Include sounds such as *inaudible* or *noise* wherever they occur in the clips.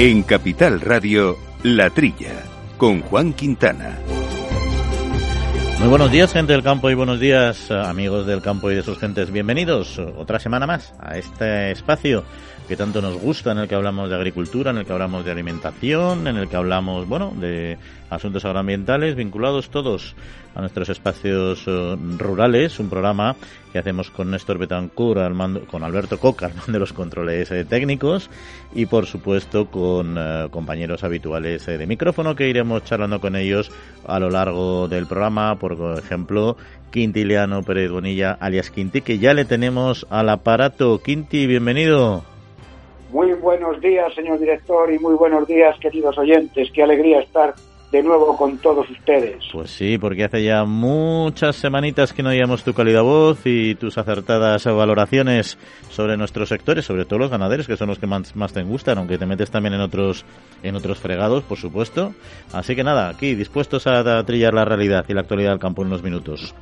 En Capital Radio, La Trilla, con Juan Quintana. Muy buenos días, gente del campo, y buenos días, amigos del campo y de sus gentes. Bienvenidos otra semana más a este espacio que tanto nos gusta, en el que hablamos de agricultura, en el que hablamos de alimentación, en el que hablamos, bueno, de asuntos agroambientales vinculados todos a nuestros espacios eh, rurales, un programa que hacemos con Néstor Betancourt, al mando, con Alberto Coca, *laughs* al mando de los controles eh, técnicos, y por supuesto con eh, compañeros habituales de micrófono que iremos charlando con ellos a lo largo del programa, por ejemplo, Quintiliano Pérez Bonilla, alias Quinti, que ya le tenemos al aparato. Quinti, bienvenido. Muy buenos días, señor director, y muy buenos días, queridos oyentes. Qué alegría estar de nuevo con todos ustedes. Pues sí, porque hace ya muchas semanitas que no oíamos tu calidad voz y tus acertadas valoraciones sobre nuestros sectores, sobre todo los ganaderos, que son los que más, más, te gustan, aunque te metes también en otros en otros fregados, por supuesto. Así que nada, aquí dispuestos a, a trillar la realidad y la actualidad del campo en unos minutos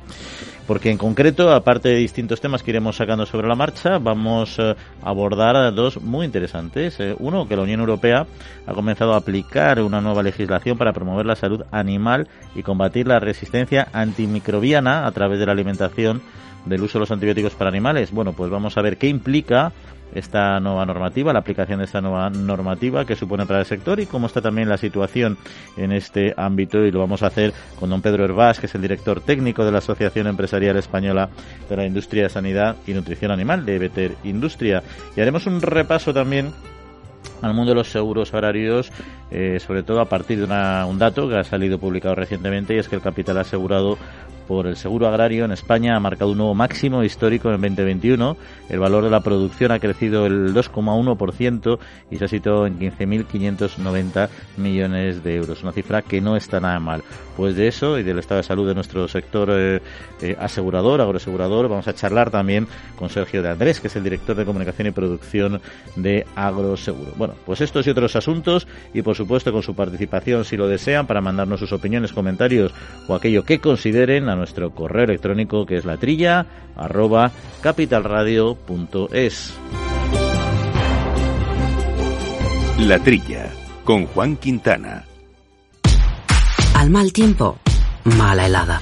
porque en concreto, aparte de distintos temas que iremos sacando sobre la marcha, vamos eh, a abordar dos muy interesantes. Eh, uno, que la Unión Europea ha comenzado a aplicar una nueva legislación para promover la salud animal y combatir la resistencia antimicrobiana a través de la alimentación del uso de los antibióticos para animales. Bueno, pues vamos a ver qué implica esta nueva normativa, la aplicación de esta nueva normativa que supone para el sector y cómo está también la situación en este ámbito. Y lo vamos a hacer con don Pedro Herbás, que es el director técnico de la Asociación Empresarial Española de la Industria de Sanidad y Nutrición Animal de Beter Industria. Y haremos un repaso también al mundo de los seguros horarios, eh, sobre todo a partir de un dato que ha salido publicado recientemente y es que el capital asegurado por el seguro agrario en España ha marcado un nuevo máximo histórico en 2021. El valor de la producción ha crecido el 2,1% y se ha situado en 15.590 millones de euros. Una cifra que no está nada mal. Pues de eso y del estado de salud de nuestro sector eh, eh, asegurador, agroasegurador, vamos a charlar también con Sergio de Andrés, que es el director de comunicación y producción de Agroseguro. Bueno, pues estos y otros asuntos y por supuesto con su participación si lo desean para mandarnos sus opiniones, comentarios o aquello que consideren nuestro correo electrónico que es la trilla arroba capitalradio.es. La trilla con Juan Quintana. Al mal tiempo, mala helada.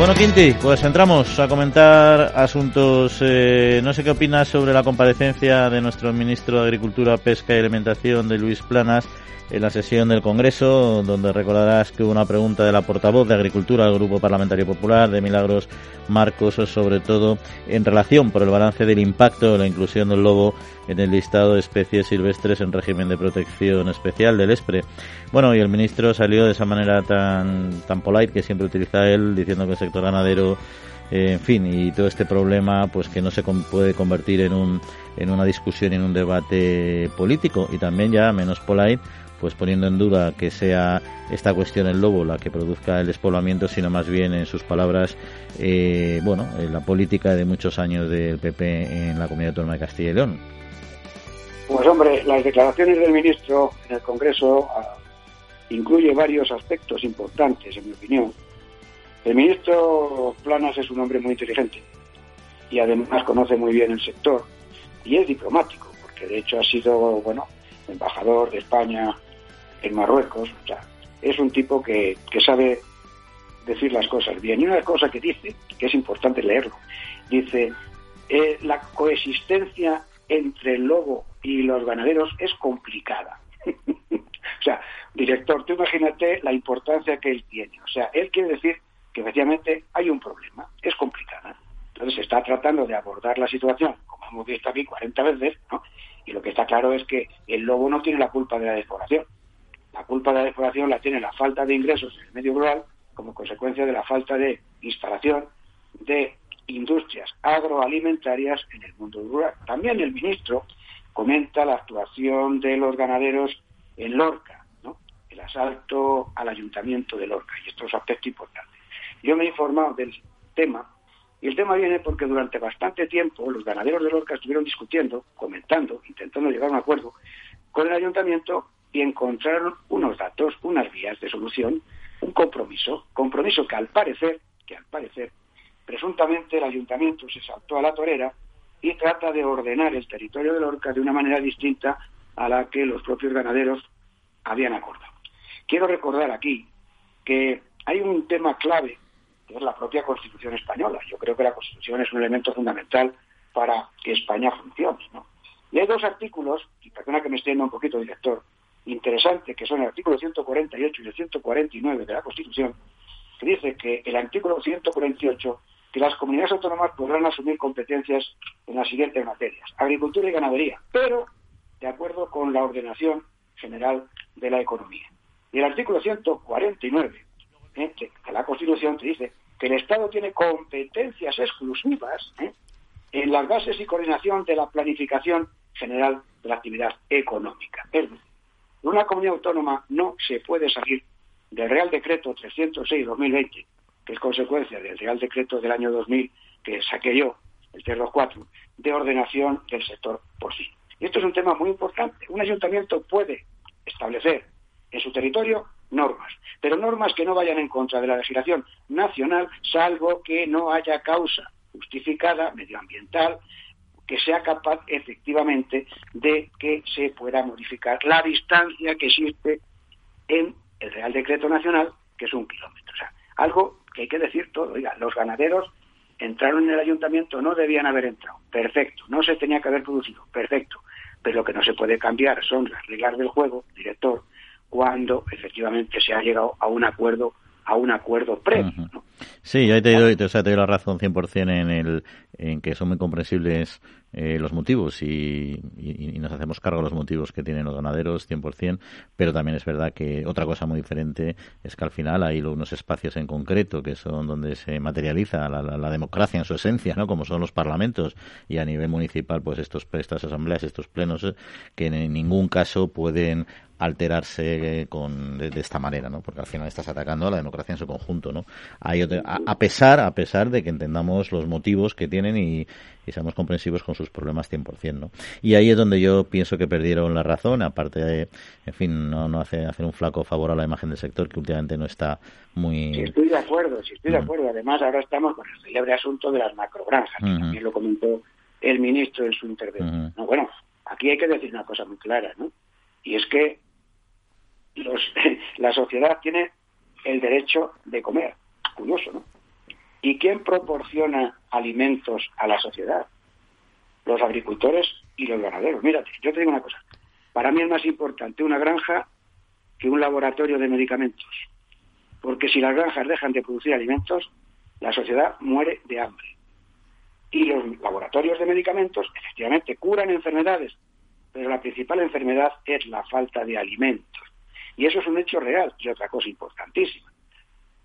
Bueno, Quinti, pues entramos a comentar asuntos. Eh, no sé qué opinas sobre la comparecencia de nuestro ministro de Agricultura, Pesca y Alimentación, de Luis Planas, en la sesión del Congreso, donde recordarás que hubo una pregunta de la portavoz de Agricultura del Grupo Parlamentario Popular, de Milagros Marcos, sobre todo en relación por el balance del impacto de la inclusión del lobo en el listado de especies silvestres en régimen de protección especial del ESPRE. Bueno, y el ministro salió de esa manera tan, tan polite que siempre utiliza él, diciendo que el sector ganadero eh, en fin, y todo este problema, pues que no se puede convertir en, un, en una discusión, en un debate político, y también ya menos polite, pues poniendo en duda que sea esta cuestión el lobo la que produzca el despoblamiento, sino más bien, en sus palabras, eh, bueno, la política de muchos años del PP en la Comunidad Autónoma de Castilla y León. Pues hombre, las declaraciones del ministro en el Congreso ah, incluye varios aspectos importantes, en mi opinión. El ministro Planas es un hombre muy inteligente y además conoce muy bien el sector y es diplomático, porque de hecho ha sido, bueno, embajador de España en Marruecos. O sea, es un tipo que, que sabe decir las cosas bien. Y una cosa que dice, que es importante leerlo, dice, eh, la coexistencia entre el lobo y los ganaderos es complicada. *laughs* o sea, director, tú imagínate la importancia que él tiene. O sea, él quiere decir que efectivamente hay un problema, es complicada. Entonces está tratando de abordar la situación, como hemos visto aquí 40 veces, ¿no? Y lo que está claro es que el lobo no tiene la culpa de la deforestación. La culpa de la deforestación la tiene la falta de ingresos en el medio rural como consecuencia de la falta de instalación de industrias agroalimentarias en el mundo rural. También el ministro comenta la actuación de los ganaderos en Lorca, ¿no? el asalto al ayuntamiento de Lorca, y esto es un aspecto importante. Yo me he informado del tema, y el tema viene porque durante bastante tiempo los ganaderos de Lorca estuvieron discutiendo, comentando, intentando llegar a un acuerdo con el ayuntamiento y encontraron unos datos, unas vías de solución, un compromiso, compromiso que al parecer, que al parecer, presuntamente el ayuntamiento se saltó a la torera y trata de ordenar el territorio de Lorca de una manera distinta a la que los propios ganaderos habían acordado. Quiero recordar aquí que hay un tema clave, que es la propia Constitución española. Yo creo que la Constitución es un elemento fundamental para que España funcione. Y hay dos artículos, y perdona que me extienda un poquito, director, interesante, que son el artículo 148 y el 149 de la Constitución, que dice que el artículo 148 que las comunidades autónomas podrán asumir competencias en las siguientes materias, agricultura y ganadería, pero de acuerdo con la ordenación general de la economía. Y el artículo 149 ¿eh? de la Constitución te dice que el Estado tiene competencias exclusivas ¿eh? en las bases y coordinación de la planificación general de la actividad económica. Es una comunidad autónoma no se puede salir del Real Decreto 306-2020 que es consecuencia del Real Decreto del año 2000 que saqué yo, el 324, de ordenación del sector por sí. Y esto es un tema muy importante. Un ayuntamiento puede establecer en su territorio normas, pero normas que no vayan en contra de la legislación nacional, salvo que no haya causa justificada medioambiental que sea capaz efectivamente de que se pueda modificar la distancia que existe en el Real Decreto Nacional, que es un kilómetro. O sea, algo que hay que decir todo. Oiga, los ganaderos entraron en el ayuntamiento, no debían haber entrado. Perfecto. No se tenía que haber producido. Perfecto. Pero lo que no se puede cambiar son las reglas del juego, director, cuando efectivamente se ha llegado a un acuerdo a un acuerdo previo. Sí, yo te doy, te doy la razón 100% en, el, en que son muy comprensibles eh, los motivos y, nos hacemos cargo de los motivos que tienen los ganaderos 100%, pero también es verdad que otra cosa muy diferente es que al final hay unos espacios en concreto que son donde se materializa la, democracia en su esencia, ¿no? como son los parlamentos y a nivel municipal pues estos estas asambleas, estos plenos eh, que en ningún caso pueden alterarse con, de, esta manera, ¿no? Porque al final estás atacando a la democracia en su conjunto, ¿no? Hay a, pesar, a pesar de que entendamos los motivos que tienen y, seamos comprensivos con sus problemas 100%, ¿no? Y ahí es donde yo pienso que perdieron la razón, aparte de, en fin, no, no hace, hacer un flaco favor a la imagen del sector que últimamente no está muy... Sí, estoy de acuerdo, sí, estoy de mm. acuerdo. Además, ahora estamos con el célebre asunto de las macrogranjas, que también lo comentó el ministro en su intervención. bueno, aquí hay que decir una cosa muy clara, ¿no? Y es que *laughs* la sociedad tiene el derecho de comer. Curioso, ¿no? ¿Y quién proporciona alimentos a la sociedad? Los agricultores y los ganaderos. Mírate, yo te digo una cosa. Para mí es más importante una granja que un laboratorio de medicamentos. Porque si las granjas dejan de producir alimentos, la sociedad muere de hambre. Y los laboratorios de medicamentos efectivamente curan enfermedades, pero la principal enfermedad es la falta de alimentos. Y eso es un hecho real y otra cosa importantísima.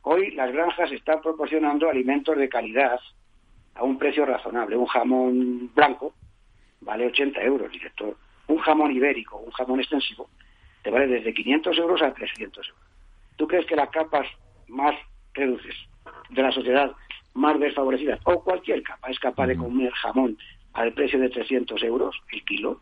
Hoy las granjas están proporcionando alimentos de calidad a un precio razonable. Un jamón blanco vale 80 euros, director. Un jamón ibérico, un jamón extensivo, te vale desde 500 euros a 300 euros. ¿Tú crees que las capas más reduces de la sociedad más desfavorecidas, o cualquier capa, es capaz de comer jamón al precio de 300 euros el kilo?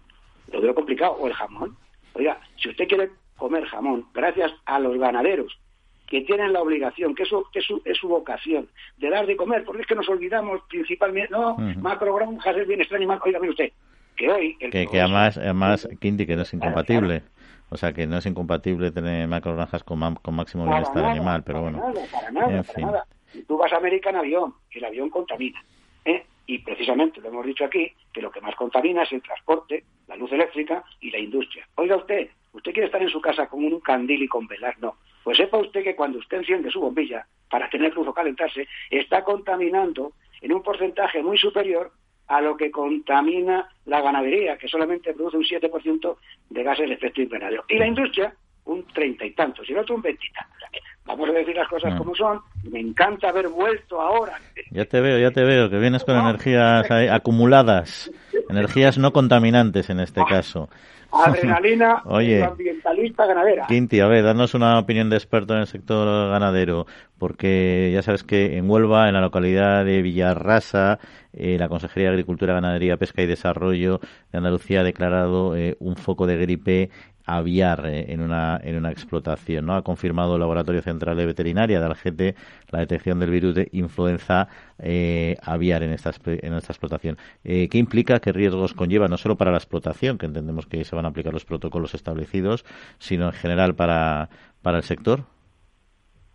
Lo veo complicado. O el jamón. Oiga, si usted quiere comer jamón, gracias a los ganaderos que tienen la obligación, que eso que es, su, es su vocación, de dar de comer, porque es que nos olvidamos principalmente, no, macro granjas es bienestar animal, oiga, mire usted, que hoy... que, que además, además, Quinti, que no es incompatible. O sea, que no es incompatible tener macrogranjas con, con máximo bienestar animal, pero bueno. para nada, para nada. Tú vas a América en avión, el avión contamina. ¿eh? Y precisamente lo hemos dicho aquí, que lo que más contamina es el transporte, la luz eléctrica y la industria. Oiga usted, usted quiere estar en su casa con un candil y con velas, no. Pues sepa usted que cuando usted enciende su bombilla para tener luz o calentarse, está contaminando en un porcentaje muy superior a lo que contamina la ganadería, que solamente produce un 7% de gases de efecto invernadero. Y la industria, un treinta y tantos, y el otro un veintitantos. vamos a decir las cosas mm. como son. Me encanta haber vuelto ahora. Ya te veo, ya te veo, que vienes con energías acumuladas, energías no contaminantes en este ah. caso. Adrenalina *laughs* Oye, ambientalista ganadera. Quinti, a ver, danos una opinión de experto en el sector ganadero, porque ya sabes que en Huelva, en la localidad de Villarrasa, eh, la Consejería de Agricultura, Ganadería, Pesca y Desarrollo de Andalucía ha declarado eh, un foco de gripe aviar eh, en, una, en una explotación. ¿no? Ha confirmado el Laboratorio Central de Veterinaria de Algete la detección del virus de influenza eh, aviar en esta, en esta explotación. Eh, ¿Qué implica? ¿Qué riesgos conlleva? No solo para la explotación, que entendemos que se van a aplicar los protocolos establecidos, sino en general para, para el sector.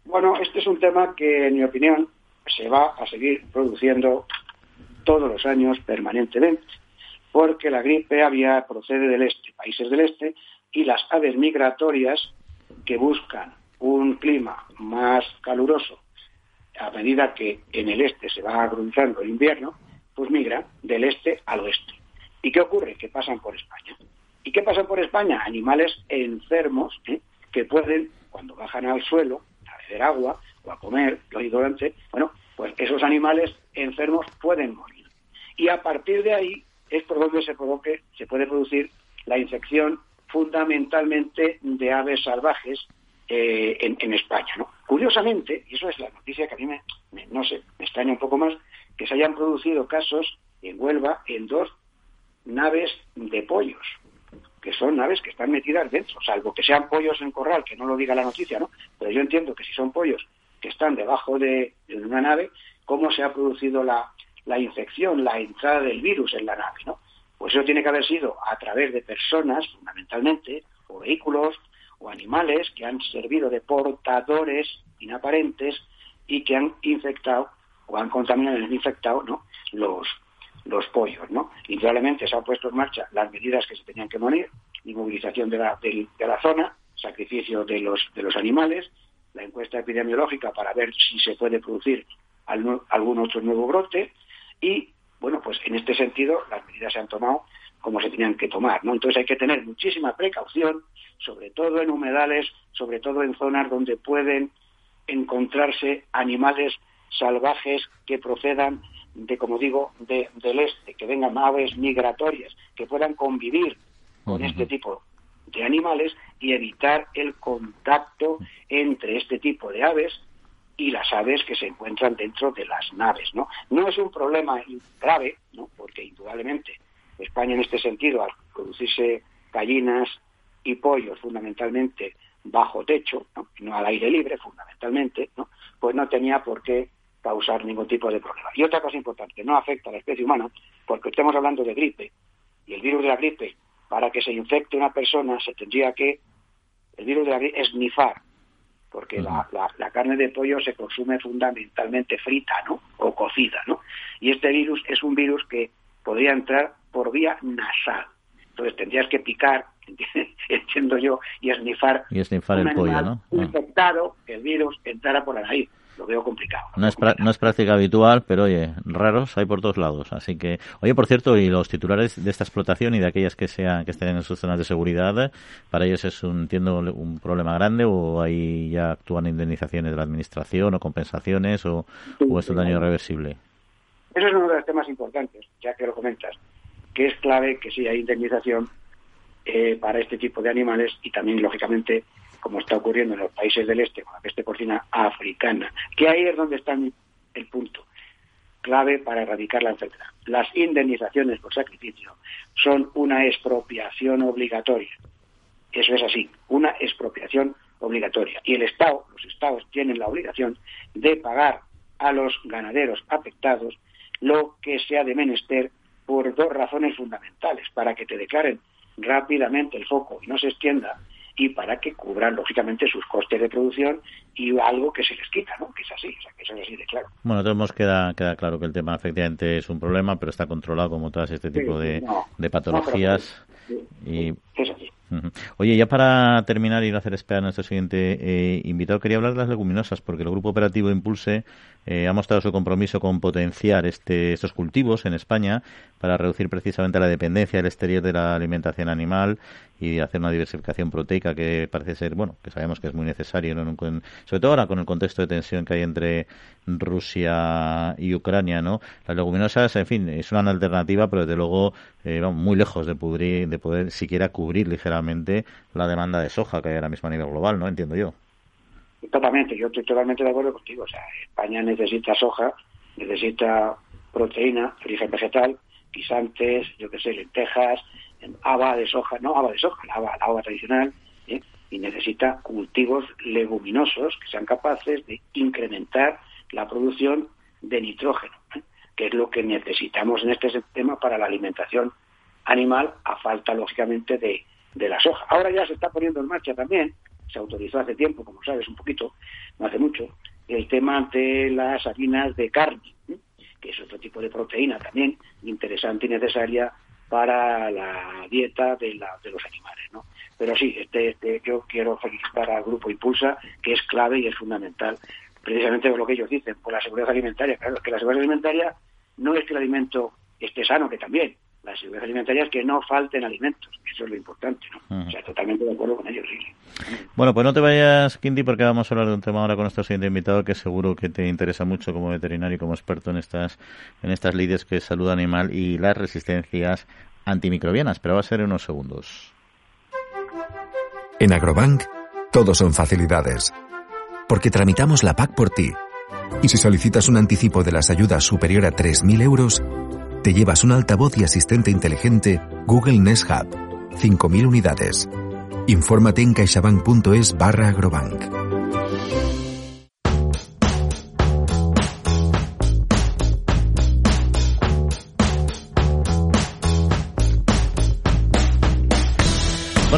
Bueno, este es un tema que, en mi opinión, se va a seguir produciendo todos los años permanentemente, porque la gripe aviar procede del este, países del este, y las aves migratorias que buscan un clima más caluroso a medida que en el este se va agudizando el invierno, pues migran del este al oeste. ¿Y qué ocurre? Que pasan por España. ¿Y qué pasa por España? Animales enfermos ¿eh? que pueden, cuando bajan al suelo, a beber agua o a comer, lo digo antes, bueno, pues esos animales enfermos pueden morir. Y a partir de ahí es por donde se, provoque, se puede producir la infección fundamentalmente de aves salvajes eh, en, España. ¿no? Curiosamente, y eso es la noticia que a mí me, no sé, me extraña un poco más, que se hayan producido casos en Huelva en dos naves de pollos, que son naves que están metidas dentro, salvo que sean pollos en corral, que no lo diga la noticia, ¿no? Pero yo entiendo que si son pollos que están debajo de, una nave, ¿cómo se ha producido la, la infección, la entrada del virus en la nave, ¿no? Pues eso tiene que haber sido a través de personas, fundamentalmente, o vehículos, o animales que han servido de portadores inaparentes y que han infectado o han contaminado y han infectado ¿no? los, los pollos. ¿no? Indudablemente se han puesto en marcha las medidas que se tenían que poner, inmovilización de la, de, la zona, sacrificio de los, de los animales, la encuesta epidemiológica para ver si se puede producir algún otro nuevo brote y bueno, pues en este sentido las medidas se han tomado como se tenían que tomar, ¿no? Entonces hay que tener muchísima precaución, sobre todo en humedales, sobre todo en zonas donde pueden encontrarse animales salvajes que procedan de, como digo, del este, que vengan aves migratorias, que puedan convivir con este tipo de animales y evitar el contacto entre este tipo de aves y las aves que se encuentran dentro de las naves, ¿no? No es un problema grave, ¿no? Porque indudablemente España en este sentido, al producirse gallinas y pollos fundamentalmente bajo techo, ¿no? al aire libre fundamentalmente, ¿no? pues no tenía por qué causar ningún tipo de problema. Y otra cosa importante, no afecta a la especie humana, porque estamos hablando de gripe, y el virus de la gripe, para que se infecte una persona, se tendría que, el virus de la gripe, esnifar porque la, la, carne de pollo se consume fundamentalmente frita, ¿no? O cocida, ¿no? Y este virus es un virus que podría entrar por vía nasal. Entonces tendrías que picar, *laughs* entiendo yo, y esnifar, y esnifar el pollo, ¿no? Ah. infectado, el virus entrara por la nariz lo veo complicado. No es, no es práctica habitual, pero oye, raros hay por todos lados. Así que, oye, por cierto, y los titulares de esta explotación y de aquellas que sean que estén en sus zonas de seguridad, para ellos es un, entiendo, un problema grande o ahí ya actúan indemnizaciones de la administración o compensaciones o, o es un daño irreversible. Eso es uno de los temas importantes, ya que lo comentas, que es clave que sí hay indemnización eh, para este tipo de animales y también, lógicamente, como está ocurriendo en los países del este con la peste porcina africana, que ahí es donde está el punto clave para erradicar la enfermedad. Las indemnizaciones por sacrificio son una expropiación obligatoria. Eso es así, una expropiación obligatoria. Y el Estado, los Estados tienen la obligación de pagar a los ganaderos afectados lo que sea de menester por dos razones fundamentales, para que te declaren rápidamente el foco y no se extienda y para que cubran lógicamente sus costes de producción y algo que se les quita, ¿no? Que es así, o sea, que eso es así de claro. Bueno, todos queda, queda claro que el tema efectivamente es un problema, pero está controlado como todas este tipo de, patologías. y... Es así. Oye, ya para terminar y no hacer esperar a nuestro siguiente eh, invitado, quería hablar de las leguminosas, porque el Grupo Operativo Impulse ha mostrado su compromiso con potenciar este, estos cultivos en España para reducir precisamente la dependencia del exterior de la alimentación animal y hacer una diversificación proteica que parece ser, bueno, que sabemos que es muy necesario, sobre todo ahora con el contexto de tensión que hay entre Rusia y Ucrania, ¿no? Las leguminosas, en fin, es una alternativa, pero desde luego eh, muy lejos de, de poder siquiera cubrir ligeramente la demanda de soja que hay ahora mismo a nivel global, ¿no? Entiendo yo. Totalmente, yo estoy totalmente de acuerdo contigo. O sea, España necesita soja, necesita proteína, origen vegetal, guisantes, yo qué sé, lentejas, haba de soja, no haba de soja, la haba, tradicional, ¿eh? y necesita cultivos leguminosos que sean capaces de incrementar la producción de nitrógeno, ¿eh? que es lo que necesitamos en este sistema para la alimentación animal, a falta, lógicamente, de, de la soja. Ahora ya se está poniendo en marcha también, se autorizó hace tiempo, como sabes, un poquito, no hace mucho, el tema de las harinas de carne, que es otro tipo de proteína también interesante y necesaria para la dieta de, los animales. ¿no? Pero sí, este, este, yo quiero felicitar al Grupo Impulsa, que es clave y es fundamental, precisamente por lo que ellos dicen, por la seguridad alimentaria. Claro, que la seguridad alimentaria no es que el alimento esté sano, que también. La seguridad alimentaria es que no falten alimentos, eso es lo importante. ¿no? O sea, totalmente de acuerdo con ellos. Sí. Bueno, pues no te vayas, Quinti, porque vamos a hablar de un tema ahora con nuestro siguiente invitado que seguro que te interesa mucho como veterinario y como experto en estas, en estas lides que es salud animal y las resistencias antimicrobianas, pero va a ser en unos segundos. En Agrobank, todo son facilidades. Porque tramitamos la PAC por ti. Y si solicitas un anticipo de las ayudas superior a 3.000 euros, te llevas un altavoz y asistente inteligente Google Nest Hub. 5.000 unidades. Infórmate en caixabank.es barra agrobank.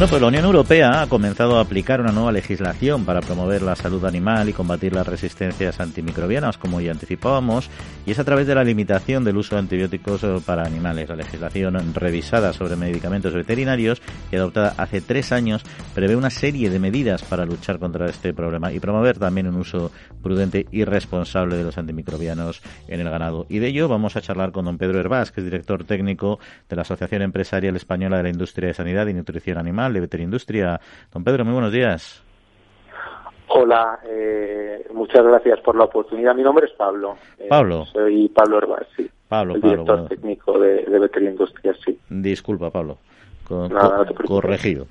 Bueno, pues la Unión Europea ha comenzado a aplicar una nueva legislación para promover la salud animal y combatir las resistencias antimicrobianas, como ya anticipábamos, y es a través de la limitación del uso de antibióticos eh, para animales. La legislación revisada sobre medicamentos veterinarios y adoptada hace tres años prevé una serie de medidas para luchar contra este problema y promover también un uso prudente y responsable de los antimicrobianos en el ganado. Y de ello vamos a charlar con don Pedro Herbás, que es director técnico de la Asociación Empresarial Española de la Industria de Sanidad y Nutrición Animal de Veterindustria. Don Pedro, muy buenos días. Hola, eh, muchas gracias por la oportunidad. Mi nombre es Pablo. Eh, Pablo. soy Pablo sí. Pablo, el director técnico de, de Veterindustria, sí. Disculpa, Pablo. corregido.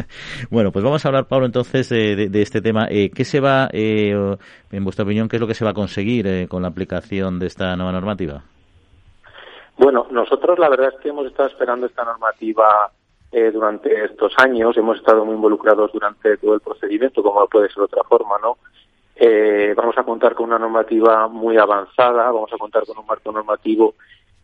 *laughs* bueno, pues vamos a hablar, Pablo, entonces de, este tema. Eh, ¿Qué se va, en vuestra opinión, qué es lo que se va a conseguir con la aplicación de esta nueva normativa? Bueno, nosotros la verdad es que hemos estado esperando esta normativa eh, durante estos años, hemos estado muy involucrados durante todo el procedimiento, como puede ser de otra forma, ¿no? Eh, vamos a contar con una normativa muy avanzada, vamos a contar con un marco normativo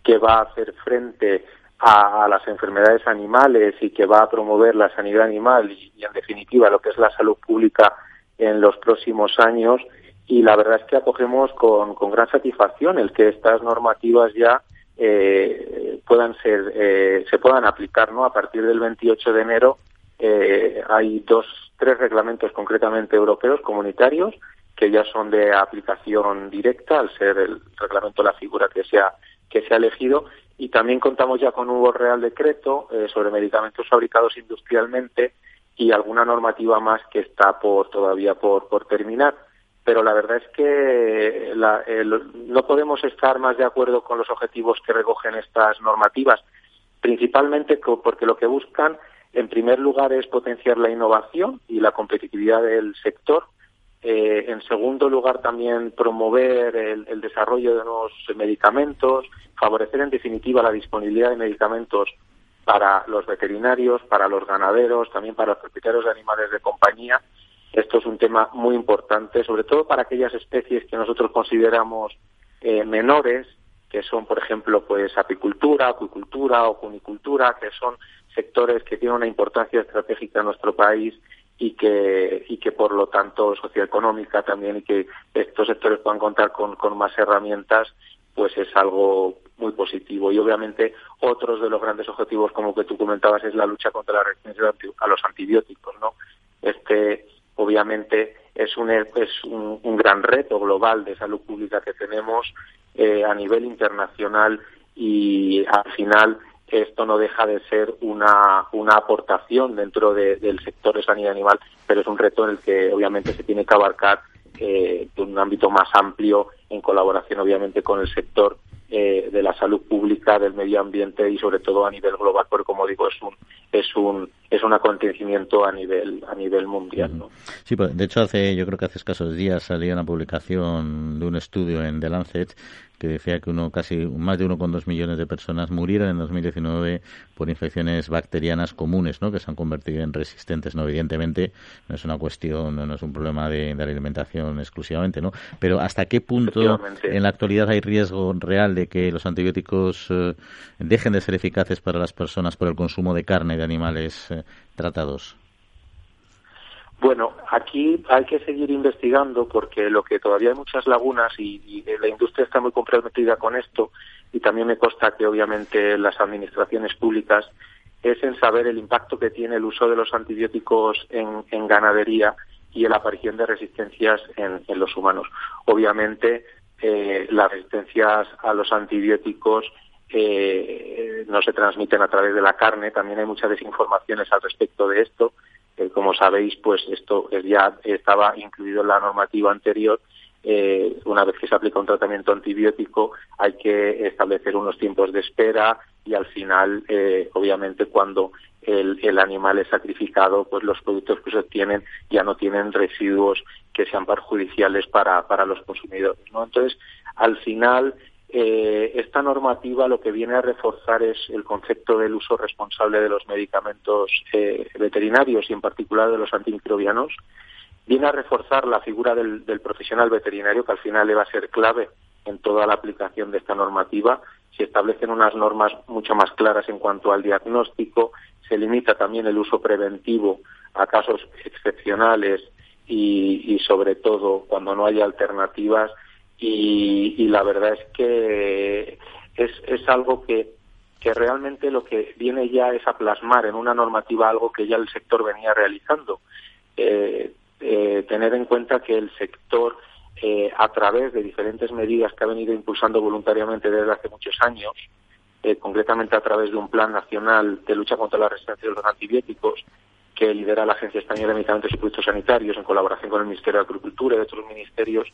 que va a hacer frente a, las enfermedades animales y que va a promover la sanidad animal y, en definitiva lo que es la salud pública en los próximos años y la verdad es que acogemos con, con gran satisfacción el que estas normativas ya eh, puedan ser eh, se puedan aplicar no a partir del 28 de enero eh, hay dos tres reglamentos concretamente europeos comunitarios que ya son de aplicación directa al ser el reglamento la figura que se ha que se ha elegido. Y también contamos ya con un real decreto eh, sobre medicamentos fabricados industrialmente y alguna normativa más que está por todavía por por terminar pero la verdad es que no podemos estar más de acuerdo con los objetivos que recogen estas normativas, principalmente porque lo que buscan, en primer lugar, es potenciar la innovación y la competitividad del sector. Eh, en segundo lugar, también promover el, desarrollo de nuevos medicamentos, favorecer, en definitiva, la disponibilidad de medicamentos para los veterinarios, para los ganaderos, también para los propietarios de animales de compañía esto es un tema muy importante, sobre todo para aquellas especies que nosotros consideramos eh, menores, que son, por ejemplo, pues apicultura, acuicultura o cunicultura, que son sectores que tienen una importancia estratégica en nuestro país y que, y que por lo tanto socioeconómica también y que estos sectores puedan contar con, con más herramientas, pues es algo muy positivo. Y obviamente otros de los grandes objetivos, como que tú comentabas, es la lucha contra la resistencia a los antibióticos, ¿no? Este, obviamente es un, es un, gran reto global de salud pública que tenemos eh, a nivel internacional y al final esto no deja de ser una, una aportación dentro del sector de sanidad animal, pero es un reto en el que obviamente se tiene que abarcar eh, un ámbito más amplio en colaboración obviamente con el sector eh, de la salud pública, del medio ambiente y sobre todo a nivel global, porque como digo es un es un es un acontecimiento a nivel a nivel mundial. ¿no? Sí, pues, de hecho hace yo creo que hace escasos días salía una publicación de un estudio en The Lancet que decía que uno casi más de 1,2 millones de personas murieron en 2019 por infecciones bacterianas comunes, ¿no? que se han convertido en resistentes. No, evidentemente no es una cuestión, no es un problema de, la alimentación exclusivamente, ¿no? Pero hasta qué punto en la actualidad hay riesgo real de que los antibióticos eh, dejen de ser eficaces para las personas por el consumo de carne de animales eh, tratados. Bueno, aquí hay que seguir investigando porque lo que todavía hay muchas lagunas y, la industria está muy comprometida con esto y también me consta que obviamente las administraciones públicas es en saber el impacto que tiene el uso de los antibióticos en, ganadería y la aparición de resistencias en, los humanos. Obviamente eh, las resistencias a los antibióticos eh, no se transmiten a través de la carne, también hay muchas desinformaciones al respecto de esto como sabéis, pues esto ya estaba incluido en la normativa anterior. Eh, una vez que se aplica un tratamiento antibiótico, hay que establecer unos tiempos de espera y al final, eh, obviamente, cuando el, animal es sacrificado, pues los productos que se obtienen ya no tienen residuos que sean perjudiciales para, para los consumidores. ¿no? Entonces, al final, eh, esta normativa lo que viene a reforzar es el concepto del uso responsable de los medicamentos eh, veterinarios y en particular de los antimicrobianos. Viene a reforzar la figura del, profesional veterinario que al final le va a ser clave en toda la aplicación de esta normativa. Se establecen unas normas mucho más claras en cuanto al diagnóstico, se limita también el uso preventivo a casos excepcionales y sobre todo cuando no haya alternativas y, la verdad es que es, es algo que, que realmente lo que viene ya es a plasmar en una normativa algo que ya el sector venía realizando. Eh, eh, tener en cuenta que el sector, eh, a través de diferentes medidas que ha venido impulsando voluntariamente desde hace muchos años, concretamente a través de un plan nacional de lucha contra la resistencia de los antibióticos, que lidera la Agencia Española de Medicamentos y Productos Sanitarios en colaboración con el Ministerio de Agricultura y otros ministerios,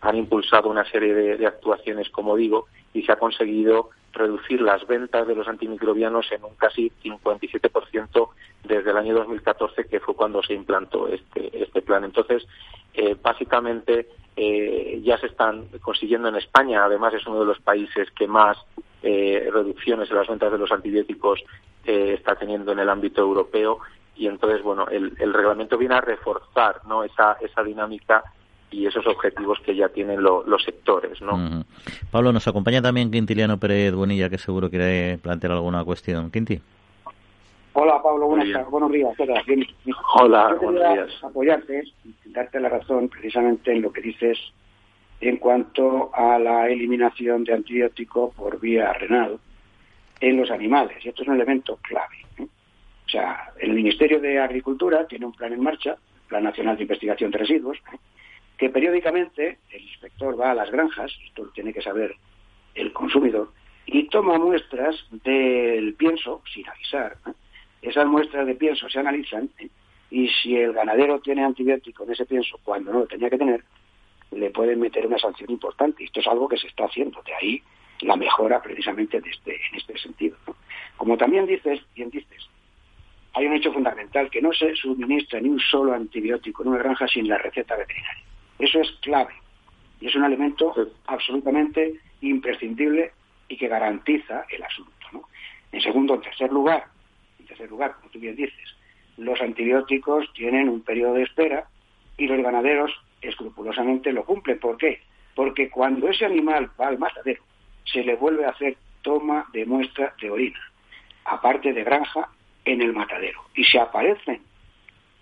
han impulsado una serie de, actuaciones, como digo, y se ha conseguido reducir las ventas de los antimicrobianos en un casi 57% desde el año 2014, que fue cuando se implantó este, este plan. Entonces, eh, básicamente, eh, ya se están consiguiendo en España, además es uno de los países que más eh, reducciones en las ventas de los antibióticos está teniendo en el ámbito europeo y entonces, bueno, el, el reglamento viene a reforzar ¿no? esa, esa dinámica y esos objetivos que ya tienen los sectores. ¿no? Pablo, nos acompaña también Quintiliano Pérez Bonilla, que seguro quiere plantear alguna cuestión. Quinti. Hola, Pablo, buenos días. Hola, buenos días. Apoyarte y darte la razón precisamente en lo que dices en cuanto a la eliminación de antibióticos por vía renal en los animales. Y esto es un elemento clave. O sea, el Ministerio de Agricultura tiene un plan en marcha, Plan Nacional de Investigación de Residuos, que periódicamente el inspector va a las granjas, esto lo tiene que saber el consumidor, y toma muestras del pienso sin avisar. Esas muestras de pienso se analizan ¿eh? y si el ganadero tiene antibiótico en ese pienso cuando no lo tenía que tener, le pueden meter una sanción importante. Esto es algo que se está haciendo, de ahí la mejora precisamente este, en este sentido. Como también dices, bien dices, hay un hecho fundamental, que no se suministra ni un solo antibiótico en una granja sin la receta veterinaria. Eso es clave y es un elemento absolutamente imprescindible y que garantiza el asunto. En segundo, en tercer lugar, en tercer lugar, como tú bien dices, los antibióticos tienen un periodo de espera y los ganaderos escrupulosamente lo cumplen. ¿Por qué? Porque cuando ese animal va al matadero, se le vuelve a hacer toma de muestra de orina, aparte de granja, en el matadero. Y si aparecen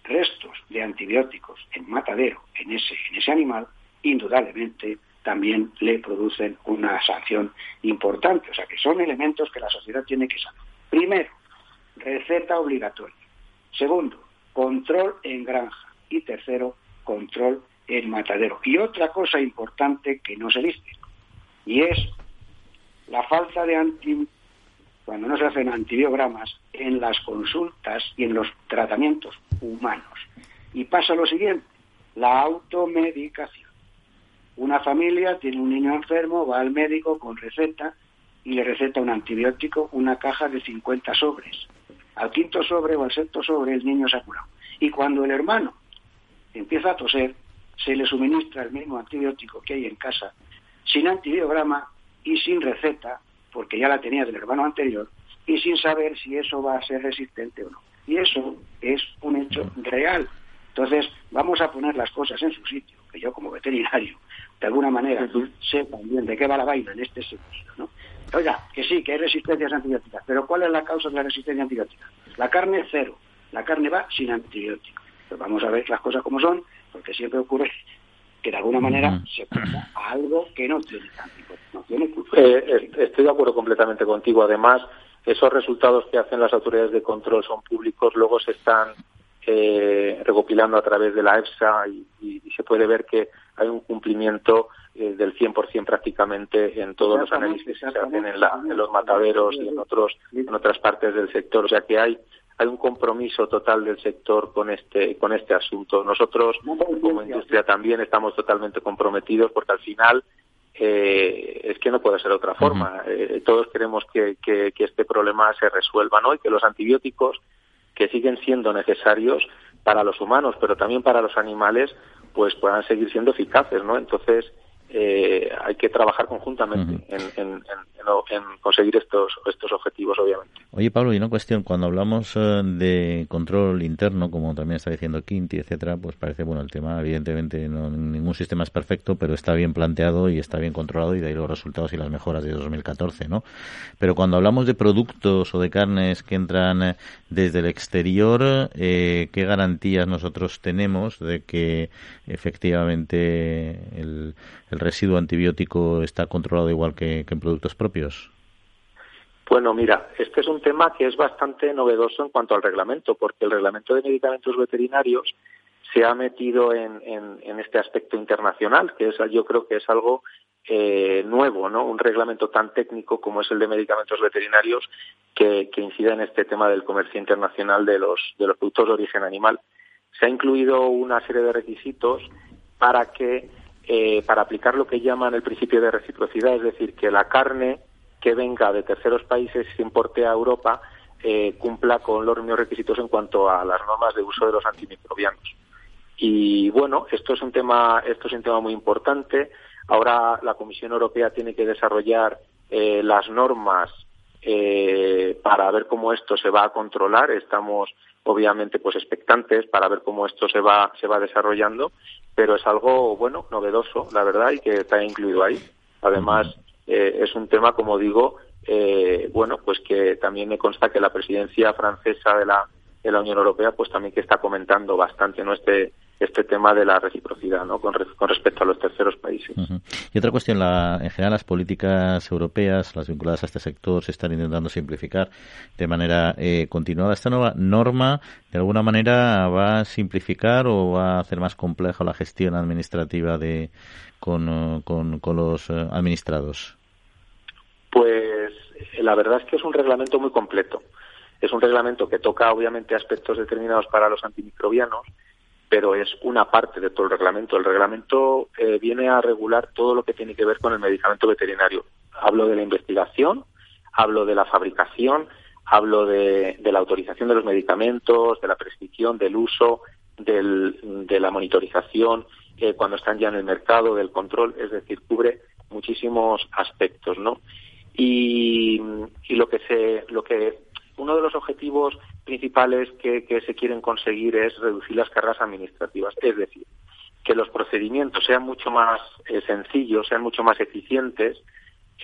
restos de antibióticos en matadero en ese, en ese animal, indudablemente también le producen una sanción importante. O sea que son elementos que la sociedad tiene que saber. Primero, receta obligatoria. Segundo, control en granja. Y tercero, control en matadero. Y otra cosa importante que no se dice, y es la falta de anti, cuando no se hacen antibiogramas en las consultas y en los tratamientos humanos. Y pasa lo siguiente, la automedicación. Una familia tiene un niño enfermo, va al médico con receta y le receta un antibiótico, una caja de 50 sobres. Al quinto sobre o al sexto sobre el niño se ha curado. Y cuando el hermano empieza a toser, se le suministra el mismo antibiótico que hay en casa, sin antibiograma y sin receta, porque ya la tenía del hermano anterior, y sin saber si eso va a ser resistente o no. Y eso es un hecho real. Entonces, vamos a poner las cosas en su sitio, que yo como veterinario, de alguna manera, sé también de qué va la vaina en este sentido. ¿no? Oiga, que sí, que hay resistencias antibióticas, pero ¿cuál es la causa de la resistencia antibiótica? La carne cero, la carne va sin antibióticos. Pues vamos a ver las cosas como son, porque siempre ocurre que de alguna manera se pasa a algo que no tiene. No tiene eh, estoy de acuerdo completamente contigo. Además, esos resultados que hacen las autoridades de control son públicos, luego se están eh, recopilando a través de la EFSA y, se puede ver que hay un cumplimiento eh, del 100% prácticamente en todos los análisis que se hacen en, en los mataderos y en otros en otras partes del sector, o sea que hay hay un compromiso total del sector con este con este asunto. Nosotros como industria también estamos totalmente comprometidos porque al final eh, es que no puede ser de otra forma. Eh, todos queremos que, que, este problema se resuelva, ¿no? Y que los antibióticos que siguen siendo necesarios para los humanos, pero también para los animales, pues puedan seguir siendo eficaces, ¿no? Entonces, eh, hay que trabajar conjuntamente en, conseguir estos, estos objetivos, obviamente. Oye, Pablo, y una cuestión, cuando hablamos eh, de control interno, como también está diciendo Quinti, etcétera, pues parece, bueno, el tema, evidentemente, no, ningún sistema es perfecto, pero está bien planteado y está bien controlado y de ahí los resultados y las mejoras de 2014, ¿no? Pero cuando hablamos de productos o de carnes que entran eh, desde el exterior, ¿qué garantías nosotros tenemos de que efectivamente el el residuo antibiótico está controlado igual que, en productos propios? Bueno, mira, este es un tema que es bastante novedoso en cuanto al reglamento, porque el reglamento de medicamentos veterinarios se ha metido en, este aspecto internacional, que es, yo creo que es algo eh, nuevo, ¿no? Un reglamento tan técnico como es el de medicamentos veterinarios que, que incida en este tema del comercio internacional de los, de los productos de origen animal. Se ha incluido una serie de requisitos para que eh, para aplicar lo que llaman el principio de reciprocidad, es decir, que la carne que venga de terceros países y se importe a Europa eh, cumpla con los mismos requisitos en cuanto a las normas de uso de los antimicrobianos. Y bueno, esto es un tema, esto es un tema muy importante. Ahora la Comisión Europea tiene que desarrollar eh, las normas para ver cómo esto se va a controlar. Estamos obviamente pues expectantes para ver cómo esto se va se va desarrollando pero es algo bueno novedoso la verdad y que está incluido ahí. Además eh, es un tema como digo eh, bueno pues que también me consta que la presidencia francesa de la de la Unión Europea pues también que está comentando bastante no este este tema de la reciprocidad ¿no? con, respecto a los terceros países. Y otra cuestión, la, en general las políticas europeas, las vinculadas a este sector, se están intentando simplificar de manera eh, continuada. ¿Esta nueva norma de alguna manera va a simplificar o va a hacer más compleja la gestión administrativa de con, con, con los eh, administrados? Pues la verdad es que es un reglamento muy completo. Es un reglamento que toca obviamente aspectos determinados para los antimicrobianos, pero es una parte de todo el reglamento. El reglamento eh, viene a regular todo lo que tiene que ver con el medicamento veterinario. Hablo de la investigación, hablo de la fabricación, hablo de, la autorización de los medicamentos, de la prescripción, del uso, de la monitorización eh, cuando están ya en el mercado, del control, es decir, cubre muchísimos aspectos, ¿no? Y, y lo que se, lo que uno de los objetivos principales que, se quieren conseguir es reducir las cargas administrativas, es decir, que los procedimientos sean mucho más eh, sencillos, sean mucho más eficientes,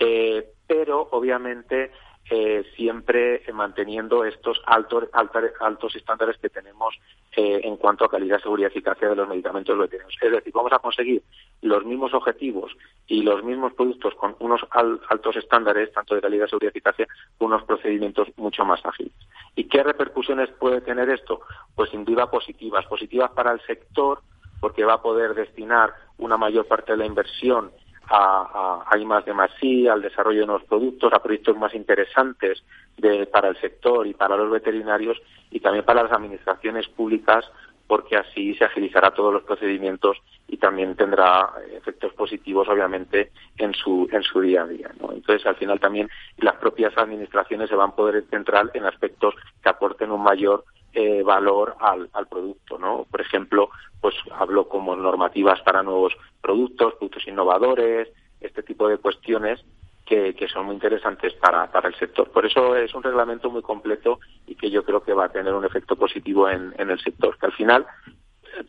eh, pero obviamente eh, siempre manteniendo estos altos, altos estándares que tenemos eh, en cuanto a calidad, seguridad y eficacia de los medicamentos veterinarios. Es decir, vamos a conseguir los mismos objetivos y los mismos productos con unos altos estándares, tanto de calidad, seguridad y eficacia, con unos procedimientos mucho más ágiles. ¿Y qué repercusiones puede tener esto? Pues sin duda positivas. Positivas para el sector porque va a poder destinar una mayor parte de la inversión a, a, más de más sí, al desarrollo de nuevos productos, a proyectos más interesantes de, para el sector y para los veterinarios y también para las administraciones públicas porque así se agilizará todos los procedimientos y también tendrá efectos positivos obviamente en su en su día a día entonces al final también las propias administraciones se van a poder centrar en aspectos que aporten un mayor eh, valor al, al producto no por ejemplo pues hablo como normativas para nuevos productos productos innovadores este tipo de cuestiones que, son muy interesantes para, para el sector. Por eso es un reglamento muy completo y que yo creo que va a tener un efecto positivo en, en el sector, que al final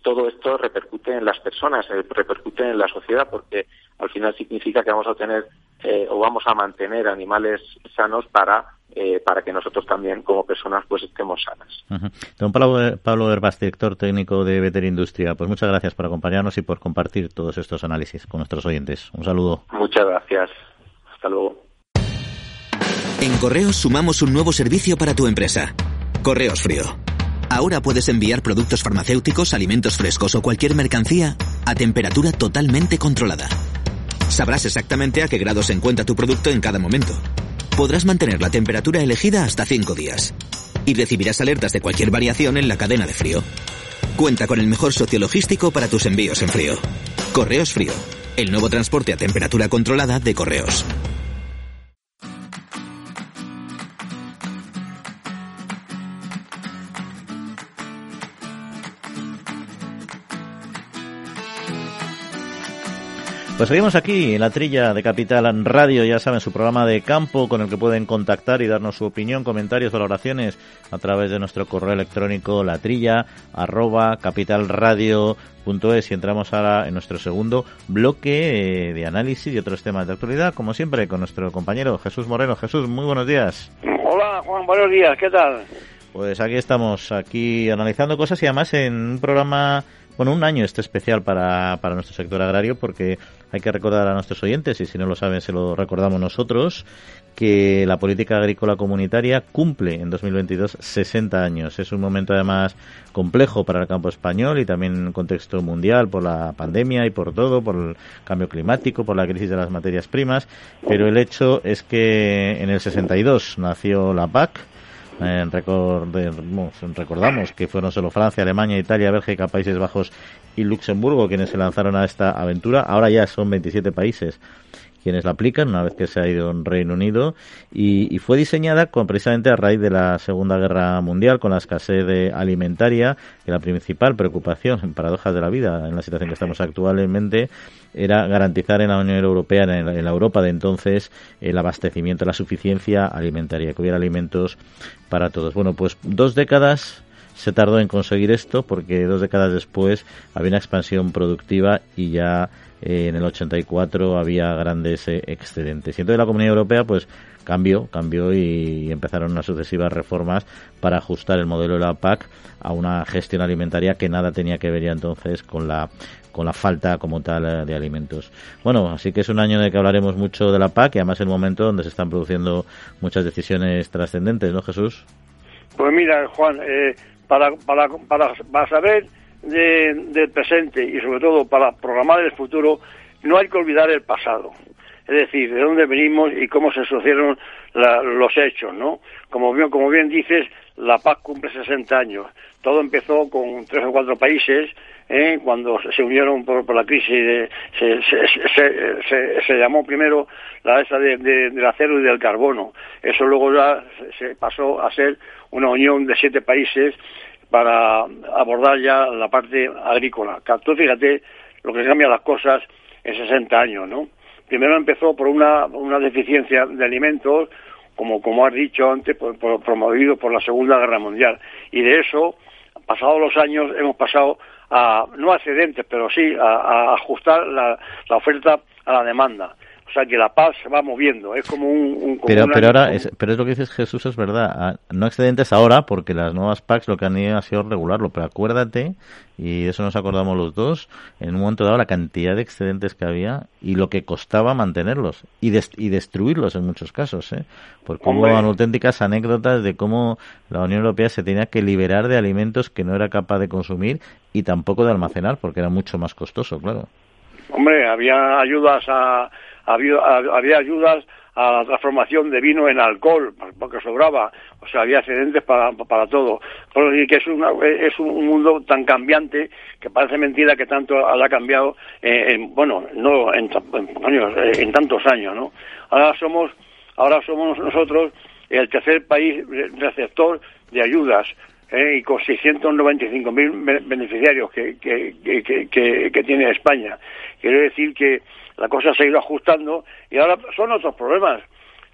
todo esto repercute en las personas, eh, repercute en la sociedad, porque al final significa que vamos a tener eh, o vamos a mantener animales sanos para para que nosotros también como personas pues estemos sanas. Don Pablo, Pablo Herbaz, director técnico de Veterindustria, pues muchas gracias por acompañarnos y por compartir todos estos análisis con nuestros oyentes. Un saludo. Muchas gracias. Hasta luego. En Correos sumamos un nuevo servicio para tu empresa. Correos Frío. Ahora puedes enviar productos farmacéuticos, alimentos frescos o cualquier mercancía a temperatura totalmente controlada. Sabrás exactamente a qué grado se encuentra tu producto en cada momento. Podrás mantener la temperatura elegida hasta 5 días. Y recibirás alertas de cualquier variación en la cadena de frío. Cuenta con el mejor socio logístico para tus envíos en frío. Correos Frío. El nuevo transporte a temperatura controlada de correos. Pues seguimos aquí en la trilla de Capital Radio, ya saben, su programa de campo con el que pueden contactar y darnos su opinión, comentarios, valoraciones a través de nuestro correo electrónico latrilla arroba capitalradio.es y entramos ahora en nuestro segundo bloque eh, de análisis y otros temas de actualidad, como siempre, con nuestro compañero Jesús Moreno. Jesús, muy buenos días. Hola Juan, buenos días, ¿qué tal? Pues aquí estamos, aquí analizando cosas y además en un programa bueno, un año este especial para, para nuestro sector agrario porque hay que recordar a nuestros oyentes, y si no lo saben se lo recordamos nosotros, que la política agrícola comunitaria cumple en 2022 60 años. Es un momento además complejo para el campo español y también en contexto mundial por la pandemia y por todo, por el cambio climático, por la crisis de las materias primas, pero el hecho es que en el 62 nació la PAC, eh, recordamos que fueron solo Francia, Alemania, Italia, Bélgica, Países Bajos y Luxemburgo quienes se lanzaron a esta aventura. Ahora ya son 27 países quienes la aplican una vez que se ha ido en Reino Unido y, fue diseñada con, precisamente a raíz de la Segunda Guerra Mundial con la escasez de alimentaria que la principal preocupación en paradojas de la vida en la situación que estamos actualmente era garantizar en la Unión Europea, en, la Europa de entonces, el abastecimiento, la suficiencia alimentaria, que hubiera alimentos para todos. Bueno, pues dos décadas se tardó en conseguir esto porque dos décadas después había una expansión productiva y ya eh, en el 84 había grandes eh, excedentes. Y entonces la Comunidad Europea pues cambió, cambió y, empezaron unas sucesivas reformas para ajustar el modelo de la PAC a una gestión alimentaria que nada tenía que ver ya entonces con la con la falta como tal eh, de alimentos. Bueno, así que es un año de que hablaremos mucho de la PAC y además el momento donde se están produciendo muchas decisiones trascendentes, ¿no, Jesús? Pues mira, Juan, eh, para, para, para, saber del presente y sobre todo para programar el futuro, no hay que olvidar el pasado. Es decir, de dónde venimos y cómo se sucedieron los hechos, ¿no? Como bien, como bien dices, la PAC cumple 60 años. Todo empezó con tres o cuatro países ¿eh? cuando se unieron por, la crisis, se, se, se, llamó primero la esa de, del acero y del carbono. Eso luego ya se pasó a ser una unión de siete países para abordar ya la parte agrícola. Tú fíjate lo que cambia las cosas en 60 años, ¿no? Primero empezó por una, una deficiencia de alimentos, como, como has dicho antes, promovido por la Segunda Guerra Mundial. Y de eso, pasados los años, hemos pasado a, no a excedentes, pero sí a, ajustar la, oferta a la demanda. O sea que la paz se va moviendo, es como un... pero, pero ahora, es, pero es lo que dices Jesús, es verdad. Ah, no excedentes ahora, porque las nuevas PACs lo que han ido ha sido regularlo, pero acuérdate, y de eso nos acordamos los dos, en un momento dado la cantidad de excedentes que había y lo que costaba mantenerlos y, y destruirlos en muchos casos, ¿eh? porque hubo auténticas anécdotas de cómo la Unión Europea se tenía que liberar de alimentos que no era capaz de consumir y tampoco de almacenar, porque era mucho más costoso, claro. Hombre, había ayudas a había, había ayudas a la transformación de vino en alcohol, porque sobraba, o sea, había excedentes para, para todo. Por decir que es, una, es un mundo tan cambiante que parece mentira que tanto ha cambiado, eh, en, bueno, no en, en, en, tantos años, ¿no? Ahora somos, ahora somos nosotros el tercer país receptor de ayudas eh, y con 695.000 beneficiarios que, que, que, que, tiene España. Quiero decir que la cosa se ha ido ajustando y ahora son otros problemas.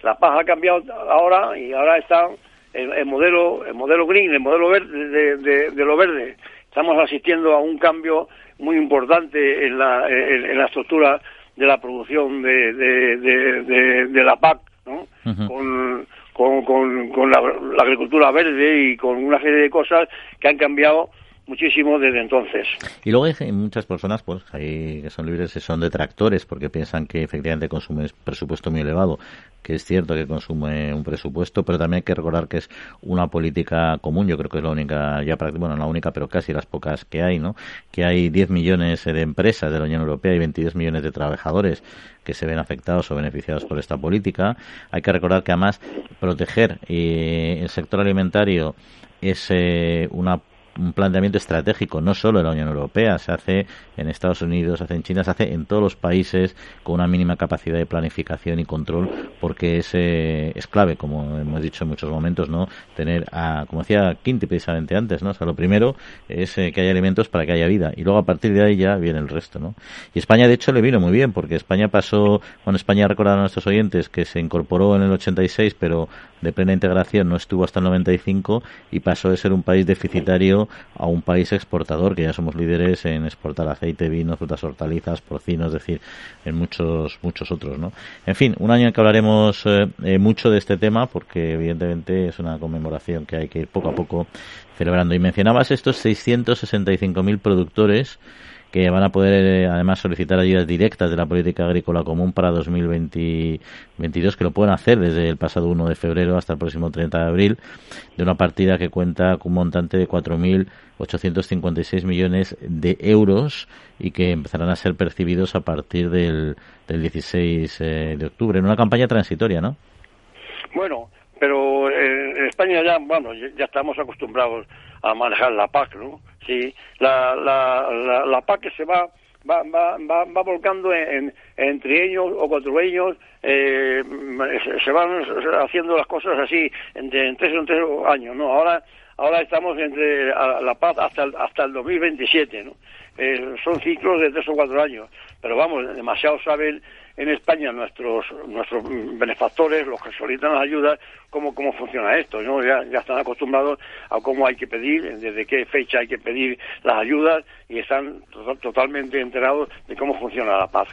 La paz ha cambiado ahora y ahora está el, modelo el modelo green, el modelo verde de, de, lo verde. Estamos asistiendo a un cambio muy importante en la, en, la estructura de la producción de, de, de la PAC, ¿no? con, con, con, la, la, agricultura verde y con una serie de cosas que han cambiado muchísimo desde entonces. Y luego hay muchas personas pues ahí que son libres y son detractores porque piensan que efectivamente consume un presupuesto muy elevado, que es cierto que consume un presupuesto, pero también hay que recordar que es una política común, yo creo que es la única, ya bueno, la única, pero casi las pocas que hay, ¿no? Que hay 10 millones de empresas de la Unión Europea y 22 millones de trabajadores que se ven afectados o beneficiados por esta política. Hay que recordar que además proteger eh, el sector alimentario es eh, una un planteamiento estratégico, no solo en la Unión Europea, se hace en Estados Unidos, se hace en China, se hace en todos los países con una mínima capacidad de planificación y control, porque es, eh, es clave, como hemos dicho en muchos momentos, ¿no? Tener, a, como decía Quinti precisamente antes, ¿no? O sea, lo primero es eh, que haya alimentos para que haya vida, y luego a partir de ahí ya viene el resto, ¿no? Y España, de hecho, le vino muy bien, porque España pasó, bueno, España recordar a nuestros oyentes que se incorporó en el 86, pero de plena integración no estuvo hasta el 95 y pasó de ser un país deficitario a un país exportador, que ya somos líderes en exportar aceite, vino, frutas, hortalizas, porcino, es decir, en muchos, muchos otros, ¿no? En fin, un año en que hablaremos eh, eh, mucho de este tema, porque evidentemente es una conmemoración que hay que ir poco a poco celebrando. Y mencionabas estos 665.000 productores que van a poder eh, además solicitar ayudas directas de la política agrícola común para 2022, que lo pueden hacer desde el pasado 1 de febrero hasta el próximo 30 de abril, de una partida que cuenta con un montante de 4.856 millones de euros y que empezarán a ser percibidos a partir del, del 16 eh, de octubre, en una campaña transitoria, ¿no? Bueno, pero en España ya, bueno, ya estamos acostumbrados a manejar la PAC, ¿no? Sí, la, la, la, la PAC se va va, va, va, va volcando en, en, trienios o cuatruenios, eh, se, van haciendo las cosas así entre en tres, en tres años, ¿no? Ahora ahora estamos entre la paz hasta el, hasta el 2027, ¿no? Eh, son ciclos de tres o cuatro años, pero vamos, demasiado saben en España nuestros nuestros benefactores, los que solicitan las ayudas, cómo, cómo funciona esto. ¿no? Ya, ya están acostumbrados a cómo hay que pedir, desde qué fecha hay que pedir las ayudas y están totalmente enterados de cómo funciona la paz.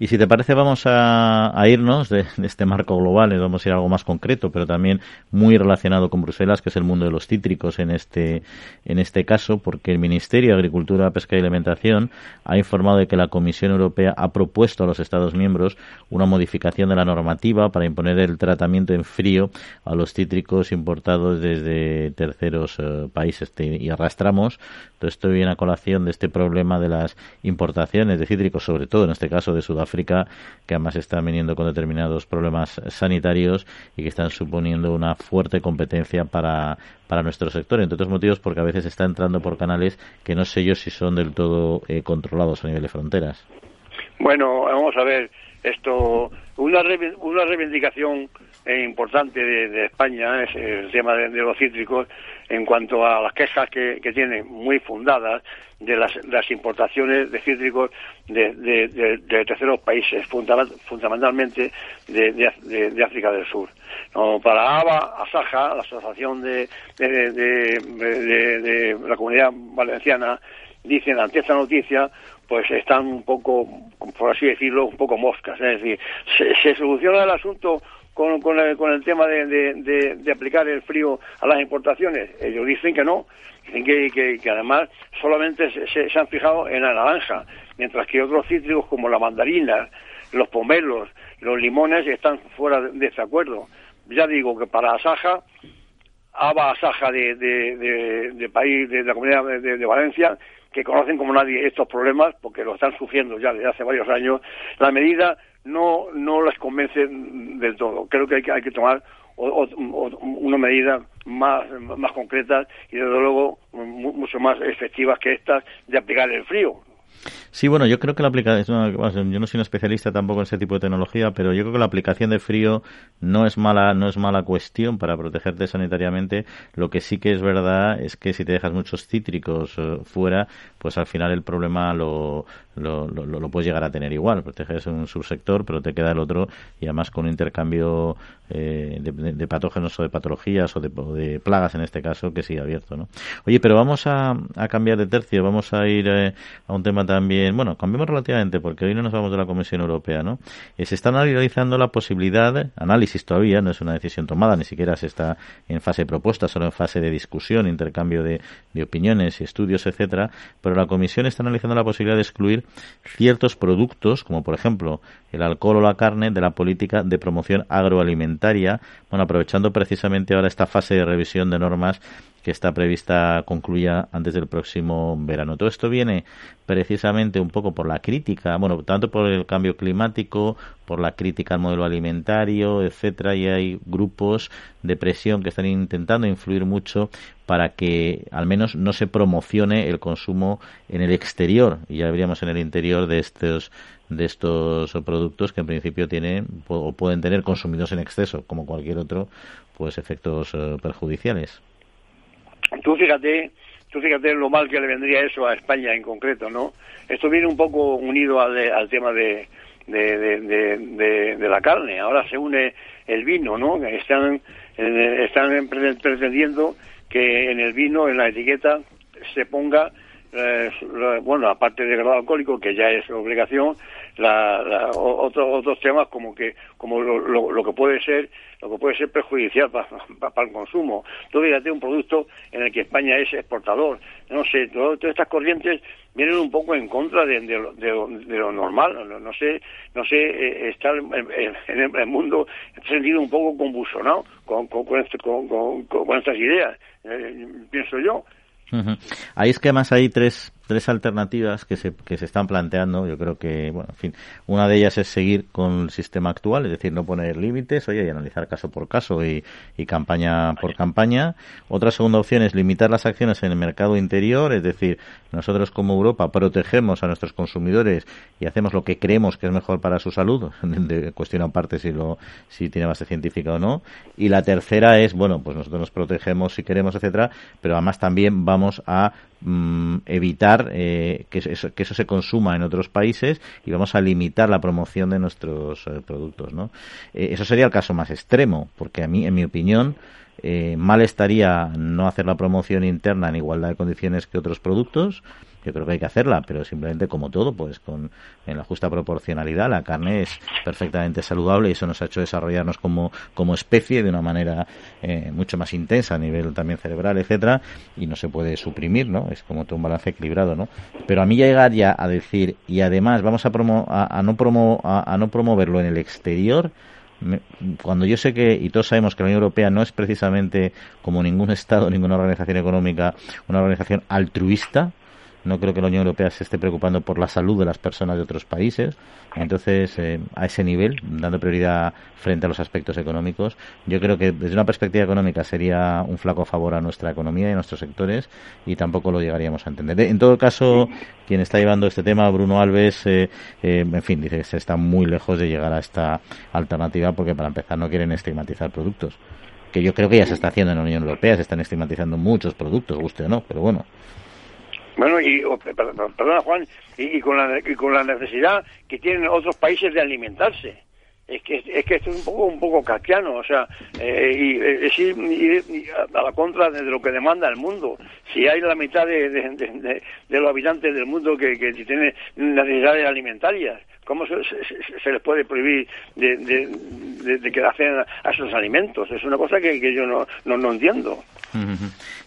Y si te parece, vamos a, irnos de, este marco global, y vamos a ir a algo más concreto, pero también muy relacionado con Bruselas, que es el mundo de los cítricos en este, en este caso, porque el Ministerio de Agricultura, Pesca y Alimentación ha informado de que la Comisión Europea ha propuesto a los Estados miembros una modificación de la normativa para imponer el tratamiento en frío a los cítricos importados desde terceros eh, países y arrastramos todo esto viene a colación de este problema de las importaciones de cítricos, sobre todo en este caso de Sudáfrica, que además están viniendo con determinados problemas sanitarios y que están suponiendo una fuerte competencia para, para nuestro sector, entre otros motivos porque a veces está entrando por canales que no sé yo si son del todo eh, controlados a nivel de fronteras. Bueno, vamos a ver, esto, una, una reivindicación importante de, España es el tema de, los cítricos en cuanto a las quejas que, que tienen muy fundadas de las, las importaciones de cítricos de, de, terceros países, fundamentalmente de, África del Sur. No, para ABA, ASAJA, la Asociación de, de, la Comunidad Valenciana, dicen ante esta noticia pues están un poco, por así decirlo, un poco moscas. Es decir, se, soluciona el asunto con, con, el, tema de, de, aplicar el frío a las importaciones. Ellos dicen que no, dicen que, que, además solamente se, se, han fijado en la naranja, mientras que otros cítricos como la mandarina, los pomelos, los limones están fuera de, ese acuerdo. Ya digo que para Asaja, Aba Asaja de, de, país, de, la comunidad de, Valencia, que conocen como nadie estos problemas, porque lo están sufriendo ya desde hace varios años, la medida no, no las convence del todo. Creo que hay que, hay que tomar una medida más, más concretas y desde luego mucho más efectivas que estas de aplicar el frío. Sí, bueno, yo creo que la aplicación, yo no soy un especialista tampoco en ese tipo de tecnología, pero yo creo que la aplicación de frío no es mala, no es mala cuestión para protegerte sanitariamente. Lo que sí que es verdad es que si te dejas muchos cítricos eh, fuera, pues al final el problema lo, lo, lo, puedes llegar a tener igual. Proteges un subsector, pero te queda el otro y además con un intercambio eh, de, patógenos o de patologías o de, plagas en este caso que sigue abierto, ¿no? Oye, pero vamos a, cambiar de tercio, vamos a ir eh, a un tema también, bueno, cambiemos relativamente porque hoy no nos vamos de la Comisión Europea, ¿no? Eh, se está analizando la posibilidad, análisis todavía, no es una decisión tomada, ni siquiera se está en fase de propuesta, solo en fase de discusión, intercambio de, de opiniones estudios, etcétera, pero la Comisión está analizando la posibilidad de excluir ciertos productos, como por ejemplo el alcohol o la carne, de la política de promoción agroalimentaria, bueno, aprovechando precisamente ahora esta fase de revisión de normas que está prevista concluya antes del próximo verano. Todo esto viene precisamente un poco por la crítica, bueno, tanto por el cambio climático, por la crítica al modelo alimentario, etcétera, y hay grupos de presión que están intentando influir mucho para que al menos no se promocione el consumo en el exterior y ya veríamos en el interior de estos de estos productos que en principio tienen o pueden tener consumidos en exceso como cualquier otro pues efectos eh, perjudiciales. Tú fíjate, tú fíjate lo mal que le vendría eso a España en concreto, ¿no? Esto viene un poco unido al, al tema de, de, de, la carne. Ahora se une el vino, ¿no? Están, están pretendiendo que en el vino, en la etiqueta, se ponga eh, bueno, aparte del grado alcohólico, que ya es obligación, la, otros temas como que como lo, lo, que puede ser lo que puede ser perjudicial para, el consumo. Tú fíjate un producto en el que España es exportador. No sé, todas estas corrientes vienen un poco en contra de, lo normal. No, sé, no sé, eh, estar en, el mundo en sentido un poco convulsionado con, con, con, este, con estas ideas, eh, pienso yo. Ahí es que además hay tres tres alternativas que se, que se están planteando. Yo creo que, bueno, en fin, una de ellas es seguir con el sistema actual, es decir, no poner límites, oye, y analizar caso por caso y, y campaña por campaña. Otra segunda opción es limitar las acciones en el mercado interior, es decir, nosotros como Europa protegemos a nuestros consumidores y hacemos lo que creemos que es mejor para su salud, *laughs* de cuestión aparte si lo, si tiene base científica o no. Y la tercera es, bueno, pues nosotros nos protegemos si queremos, etcétera, pero además también vamos a mm, evitar eh, que, eso, que eso se consuma en otros países y vamos a limitar la promoción de nuestros eh, productos. ¿no? Eh, eso sería el caso más extremo, porque a mí, en mi opinión, mal estaría no hacer la promoción interna en igualdad de condiciones que otros productos yo creo que hay que hacerla, pero simplemente como todo, pues con en la justa proporcionalidad. La carne es perfectamente saludable y eso nos ha hecho desarrollarnos como, como especie de una manera eh, mucho más intensa a nivel también cerebral, etcétera, y no se puede suprimir, ¿no? Es como todo un balance equilibrado, ¿no? Pero a mí llegar ya a decir y además vamos a, promo, a, no promo, a, no promoverlo en el exterior cuando yo sé que, y todos sabemos que la Unión Europea no es precisamente como ningún Estado, ninguna organización económica, una organización altruista, no creo que la Unión Europea se esté preocupando por la salud de las personas de otros países. Entonces, eh, a ese nivel, dando prioridad frente a los aspectos económicos, yo creo que desde una perspectiva económica sería un flaco favor a nuestra economía y a nuestros sectores y tampoco lo llegaríamos a entender. En todo caso, quien está llevando este tema, Bruno Alves, eh, eh, en fin, dice que se está muy lejos de llegar a esta alternativa porque para empezar no quieren estigmatizar productos que yo creo que ya se está haciendo en la Unión Europea, se están estigmatizando muchos productos, guste o no, pero bueno, bueno, y perdona Juan, y, con la, con la necesidad que tienen otros países de alimentarse. es que es que esto es un poco un poco kafkiano, o sea, eh, y, es ir, a la contra de lo que demanda el mundo. Si hay la mitad de, de, los habitantes del mundo que, que tienen necesidades alimentarias, ¿cómo se, se, les puede prohibir de, de, que hacen a esos alimentos? Es una cosa que, que yo no, no, no entiendo.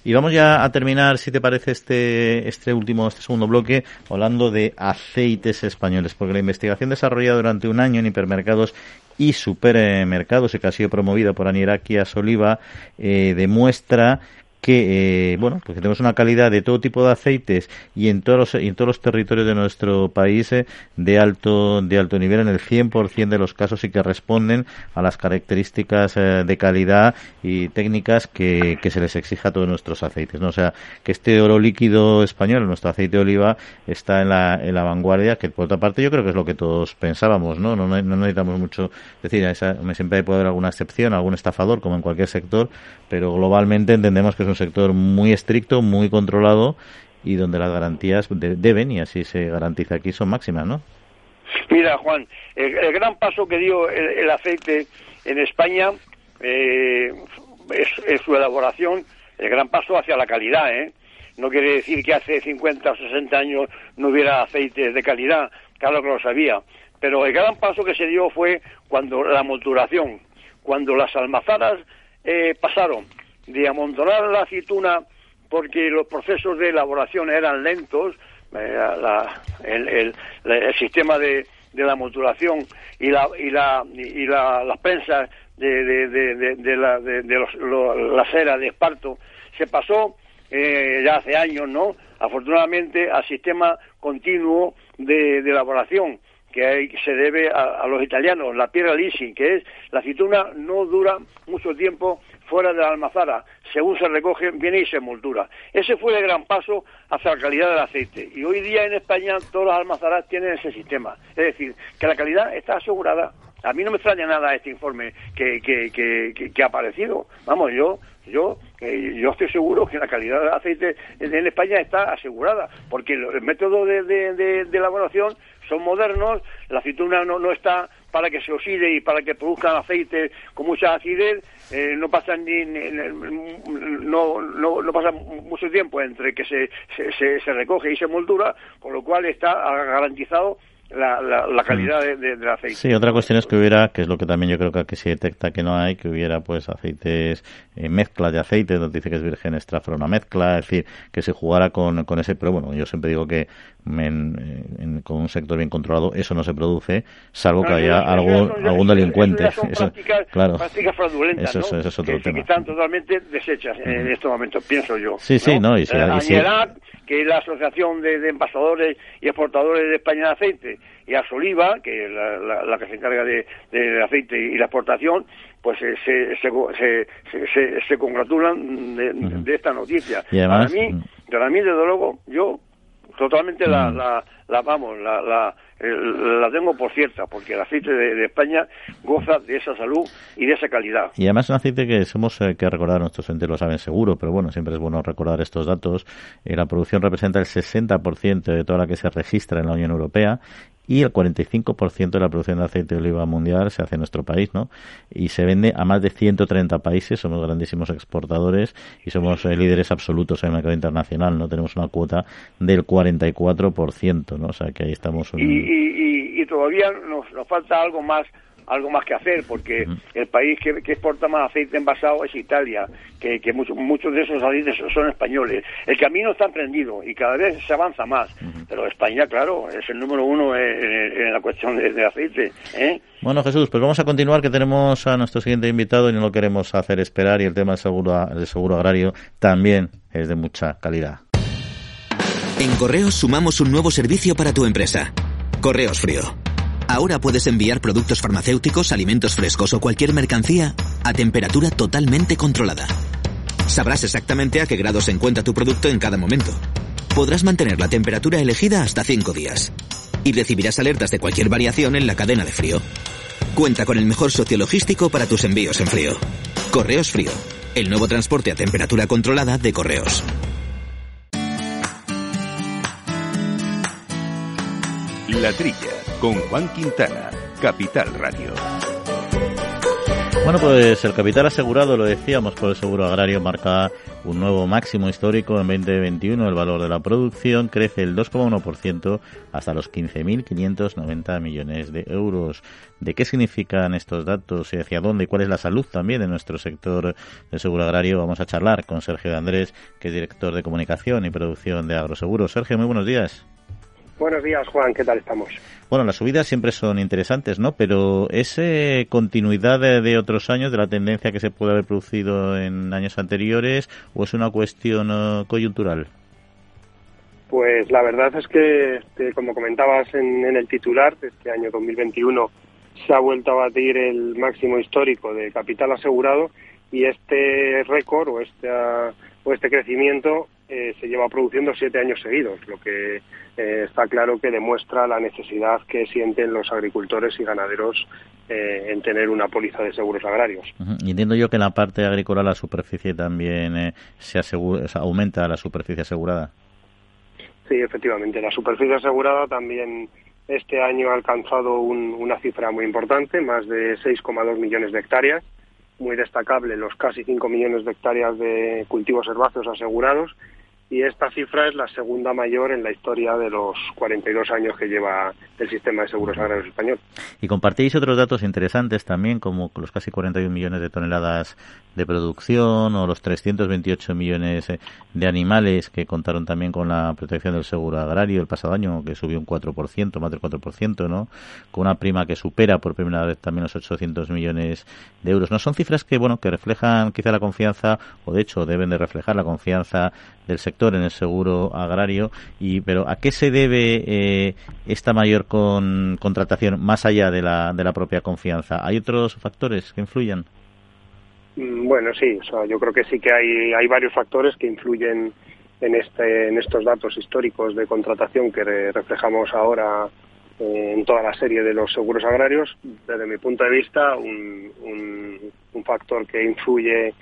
Y vamos ya a terminar, si te parece, este, este último, este segundo bloque, hablando de aceites españoles, porque la investigación desarrollada durante un año en hipermercados y supermercados y que ha sido promovida por Aniraquias Oliva eh, demuestra que eh, bueno pues tenemos una calidad de todo tipo de aceites y en todos los, en todos los territorios de nuestro país eh, de alto de alto nivel en el 100% de los casos y que responden a las características eh, de calidad y técnicas que, que, se les exija a todos nuestros aceites ¿no? o sea que este oro líquido español nuestro aceite de oliva está en la, en la vanguardia que por otra parte yo creo que es lo que todos pensábamos no no, no necesitamos mucho decir esa, siempre puede haber alguna excepción algún estafador como en cualquier sector pero globalmente entendemos que un sector muy estricto, muy controlado y donde las garantías deben, y así se garantiza aquí, son máximas, ¿no? Mira, Juan, el, gran paso que dio el, aceite en España eh, es, su elaboración, el gran paso hacia la calidad, ¿eh? No quiere decir que hace 50 o 60 años no hubiera aceite de calidad, claro que lo sabía, pero el gran paso que se dio fue cuando la monturación, cuando las almazaras eh, pasaron de amontonar la aceituna porque los procesos de elaboración eran lentos, eh, el, sistema de, la modulación y la y la y la, las prensas de, de, de, la, de, la cera de esparto se pasó eh, ya hace años, ¿no? Afortunadamente al sistema continuo de, elaboración que se debe a, los italianos, la piedra leasing, que es la aceituna no dura mucho tiempo fuera de la almazara, según se recoge, viene y se moldura. Ese fue el gran paso hacia la calidad del aceite. Y hoy día en España todas las almazaras tienen ese sistema. Es decir, que la calidad está asegurada. A mí no me extraña nada este informe que, que, que, ha aparecido. Vamos, yo yo yo estoy seguro que la calidad del aceite en España está asegurada, porque el método de, de, de elaboración son modernos, la aceituna no, no está para que se oxide y para que produzcan aceite con mucha acidez, eh, no pasa ni, no, no, no, pasa mucho tiempo entre que se, se, se, recoge y se moldura, con lo cual está garantizado la, la, calidad de, del aceite. Sí, otra cuestión es que hubiera, que es lo que también yo creo que aquí se detecta que no hay, que hubiera pues aceites, eh, mezclas de aceite, donde dice que es virgen extra una mezcla, es decir, que se jugara con, con ese, pero bueno, yo siempre digo que con un sector bien controlado eso no se produce, salvo que haya algún, algún delincuente. Eso, claro, prácticas fraudulentas, eso, ¿no? es otro que, tema. que están totalmente deshechas en estos momentos, pienso yo. Sí, sí, no, y, si, y que la Asociación de, de, Envasadores y Exportadores de España de Aceite, y a Soliva, que es la, que se encarga de, de, aceite y la exportación, pues se, se, se, se, congratulan de, esta noticia. para mí, mm. para mí, desde luego, yo totalmente la, mm. la, la, vamos, la, la, la tengo por cierta, porque el aceite de, España goza de esa salud y de esa calidad. Y además es un aceite que somos eh, que recordar, nuestros entes lo saben seguro, pero bueno, siempre es bueno recordar estos datos. Eh, la producción representa el 60% de toda la que se registra en la Unión Europea y el 45% de la producción de aceite de oliva mundial se hace en nuestro país, ¿no? Y se vende a más de 130 países, somos grandísimos exportadores y somos eh, líderes absolutos en el mercado internacional, ¿no? Tenemos una cuota del 44%, ¿no? O sea que ahí estamos... Y, y, y, todavía nos, nos falta algo más algo más que hacer, porque el país que, exporta más aceite envasado es Italia, que, que muchos muchos de esos aceites son españoles. El camino está emprendido y cada vez se avanza más, pero España, claro, es el número uno en, la cuestión de, aceite. ¿eh? Bueno, Jesús, pues vamos a continuar, que tenemos a nuestro siguiente invitado y no lo queremos hacer esperar, y el tema del seguro, del seguro agrario también es de mucha calidad. En Correos sumamos un nuevo servicio para tu empresa. Correos Frío Ahora puedes enviar productos farmacéuticos, alimentos frescos o cualquier mercancía a temperatura totalmente controlada. Sabrás exactamente a qué grado se encuentra tu producto en cada momento. Podrás mantener la temperatura elegida hasta 5 días. Y recibirás alertas de cualquier variación en la cadena de frío. Cuenta con el mejor socio logístico para tus envíos en frío. Correos Frío. El nuevo transporte a temperatura controlada de Correos. La Trilla con Juan Quintana, Capital Radio. Bueno, pues el capital asegurado, lo decíamos, por el seguro agrario marca un nuevo máximo histórico en 2021. El valor de la producción crece el 2,1% hasta los 15.590 millones de euros. ¿De qué significan estos datos y hacia dónde y cuál es la salud también de nuestro sector de seguro agrario? Vamos a charlar con Sergio de Andrés, que es director de comunicación y producción de Agroseguros. Sergio, muy buenos días. Buenos días, Juan. ¿Qué tal estamos? Bueno, las subidas siempre son interesantes, ¿no? Pero ¿es eh, continuidad de, otros años, de la tendencia que se puede haber producido en años anteriores, o es una cuestión eh, coyuntural? Pues la verdad es que, este, como comentabas en, el titular, este año 2021 se ha vuelto a batir el máximo histórico de capital asegurado y este récord o este, o este crecimiento eh, se lleva produciendo siete años seguidos, lo que eh, está claro que demuestra la necesidad que sienten los agricultores y ganaderos eh, en tener una póliza de seguros agrarios. entiendo yo que en la parte agrícola la superficie también se asegura, aumenta la superficie asegurada. Sí, efectivamente. La superficie asegurada también este año ha alcanzado una cifra muy importante, más de 6,2 millones de hectáreas. Muy destacable los casi 5 millones de hectáreas de cultivos herbáceos asegurados y esta cifra es la segunda mayor en la historia de los 42 años que lleva el sistema de seguros agrarios español. Y compartís otros datos interesantes también, como los casi 41 millones de toneladas de producción o los 328 millones eh, de animales que contaron también con la protección del seguro agrario el pasado año, que subió un 4%, más del 4%, ¿no? Con una prima que supera por primera vez también los 800 millones de euros. No son cifras que, bueno, que reflejan quizá la confianza, o de hecho deben de reflejar la confianza del sector en el seguro agrario. Y, pero ¿a qué se debe eh, esta mayor con, contratación más allá de la, de la propia confianza? ¿Hay otros factores que influyan? Mm, bueno, sí, yo creo que sí que hay, hay varios factores que influyen en, este, en estos datos históricos de contratación que reflejamos ahora eh, en toda la serie de los seguros agrarios. Desde mi punto de vista, un, un factor que influye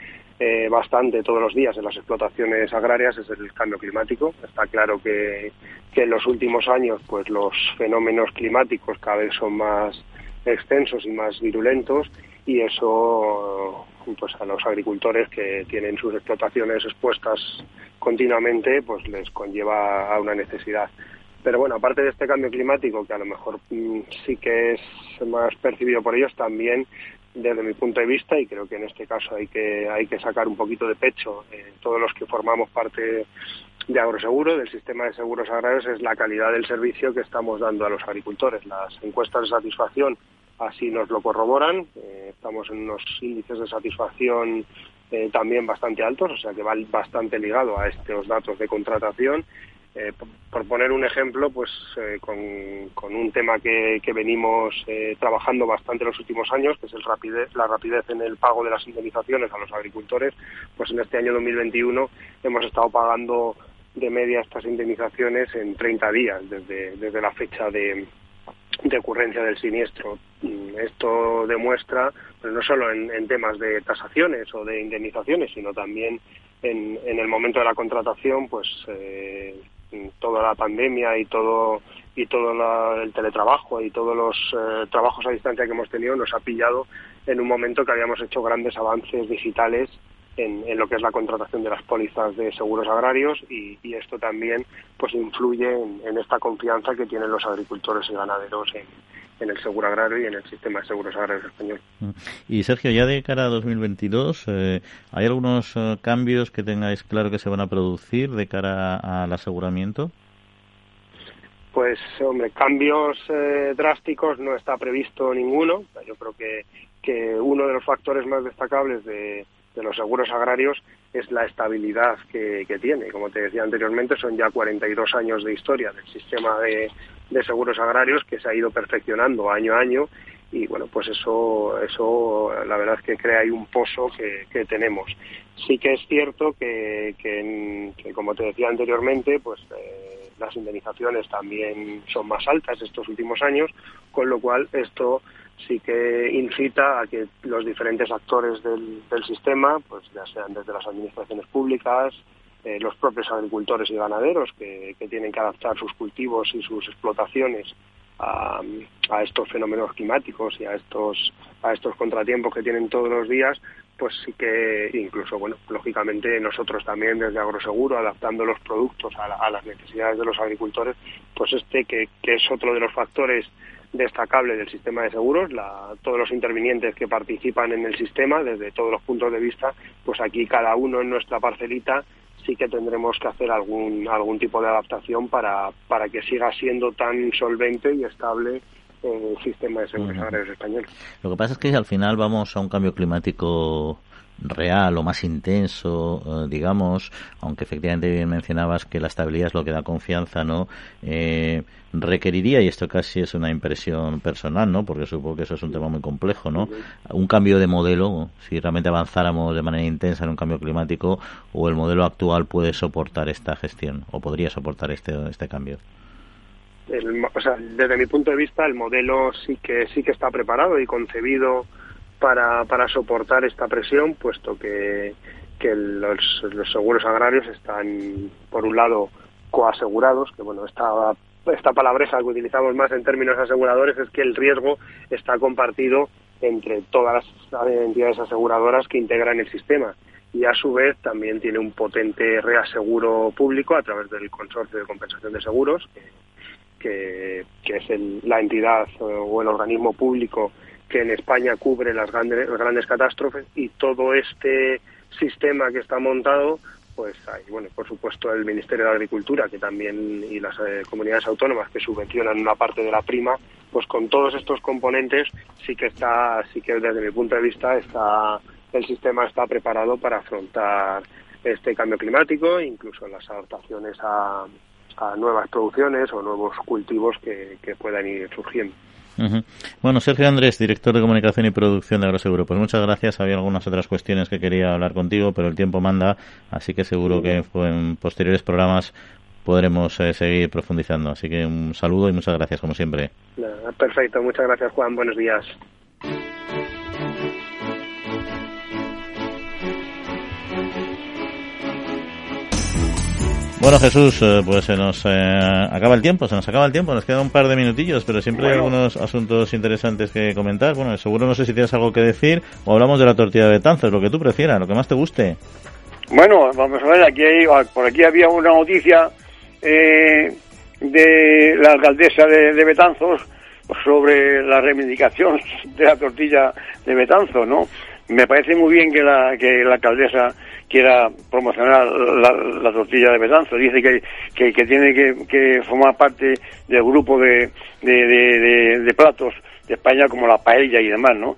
bastante todos los días en las explotaciones agrarias es el cambio climático. Está claro que, que, en los últimos años pues los fenómenos climáticos cada vez son más extensos y más virulentos y eso pues a los agricultores que tienen sus explotaciones expuestas continuamente pues les conlleva a una necesidad. Pero bueno, aparte de este cambio climático, que a lo mejor mm, sí que es más percibido por ellos, también desde mi punto de vista y creo que en este caso hay que hay que sacar un poquito de pecho eh, todos los que formamos parte de Agroseguro, del sistema de seguros agrarios, es la calidad del servicio que estamos dando a los agricultores. Las encuestas de satisfacción así nos lo corroboran. Eh, estamos en unos índices de satisfacción eh, también bastante altos, o sea que va bastante ligado a estos datos de contratación eh, por, poner un ejemplo, pues eh, con, un tema que, venimos eh, trabajando bastante los últimos años, que es la rapidez en el pago de las indemnizaciones a los agricultores, pues en este año 2021 hemos estado pagando de media estas indemnizaciones en 30 días desde, desde la fecha de, ocurrencia del siniestro. Mm, esto demuestra, pues no solo en, temas de tasaciones o de indemnizaciones, sino también en, en el momento de la contratación, pues toda la pandemia y todo y todo el teletrabajo y todos los eh, trabajos a distancia que hemos tenido nos ha pillado en un momento que habíamos hecho grandes avances digitales en, lo que es la contratación de las pólizas de seguros agrarios y, esto también pues influye en, esta confianza que tienen los agricultores y ganaderos en, en el seguro agrario y en el sistema de seguros agrarios español. Mm. Y Sergio, ya de cara a 2022, eh, ¿hay algunos eh, cambios que tengáis claro que se van a producir de cara al aseguramiento? Pues, hombre, cambios eh, drásticos no está previsto ninguno. Yo creo que, que uno de los factores más destacables de, de los seguros agrarios es la estabilidad que, tiene. Como te decía anteriormente, son ya 42 años de historia del sistema de, seguros agrarios que se ha ido perfeccionando año a año y bueno, pues eso, eso la verdad es que crea ahí un pozo que, tenemos. Sí que es cierto que, como te decía anteriormente, pues eh, las indemnizaciones también son más altas estos últimos años, con lo cual esto sí que incita a que los diferentes actores del, sistema, pues ya sean desde las administraciones públicas, eh, los propios agricultores y ganaderos que, tienen que adaptar sus cultivos y sus explotaciones a, a estos fenómenos climáticos y a estos a estos contratiempos que tienen todos los días, pues sí que incluso, bueno, lógicamente nosotros también desde Agroseguro, adaptando los productos a, las necesidades de los agricultores, pues este que, es otro de los factores destacables del sistema de seguros, la, todos los intervinientes que participan en el sistema desde todos los puntos de vista, pues aquí cada uno en nuestra parcelita sí que tendremos que hacer algún algún tipo de adaptación para, para que siga siendo tan solvente y estable el sistema de seguros agrarios español. Lo que pasa es que al final vamos a un cambio climático real o más intenso, eh, digamos, aunque efectivamente bien mencionabas que la estabilidad es lo que da confianza, ¿no? Eh, requeriría, y esto casi es una impresión personal, ¿no? Porque supongo que eso es un tema muy complejo, ¿no? Un cambio de modelo, si realmente avanzáramos de manera intensa en un cambio climático, o el modelo actual puede soportar esta gestión, o podría soportar este, este cambio o sea, desde mi punto de vista el modelo sí que sí que está preparado y concebido para, para soportar esta presión, puesto que, que los, los seguros agrarios están, por un lado, coasegurados, que bueno, esta, esta palabreja que utilizamos más en términos aseguradores es que el riesgo está compartido entre todas las entidades aseguradoras que integran el sistema. Y a su vez también tiene un potente reaseguro público a través del Consorcio de Compensación de Seguros, que, es la entidad o el organismo público que en España cubre las grandes, grandes catástrofes y todo este sistema que está montado pues hay, bueno, por supuesto el Ministerio de Agricultura que también y las eh, comunidades autónomas que subvencionan una parte de la prima, pues con todos estos componentes sí que está, sí que desde mi punto de vista está el sistema está preparado para afrontar este cambio climático, incluso las adaptaciones a, a nuevas producciones o nuevos cultivos que, puedan ir surgiendo. Bueno, Sergio Andrés, director de comunicación y producción de Agroseguro, pues muchas gracias. Había algunas otras cuestiones que quería hablar contigo, pero el tiempo manda, así que seguro que en posteriores programas podremos eh, seguir profundizando. Así que un saludo y muchas gracias, como siempre. Perfecto, muchas gracias, Juan. Buenos días. Bueno, Jesús, eh, pues se nos eh, acaba el tiempo, se nos acaba el tiempo, nos queda un par de minutillos, pero siempre hay algunos asuntos interesantes que comentar. Bueno, seguro no sé si tienes algo que decir o hablamos de la tortilla de Betanzos, lo que tú prefieras, lo que más te guste. Bueno, vamos a ver, aquí ah, por aquí había una noticia eh, de la alcaldesa de, Betanzos sobre la reivindicación de la tortilla de Betanzos, ¿no? Me parece muy bien que la, que la alcaldesa quiera promocionar la, tortilla de Betanzos. Dice que, que, tiene que, formar parte del grupo de, de, platos de España como la paella y demás, ¿no?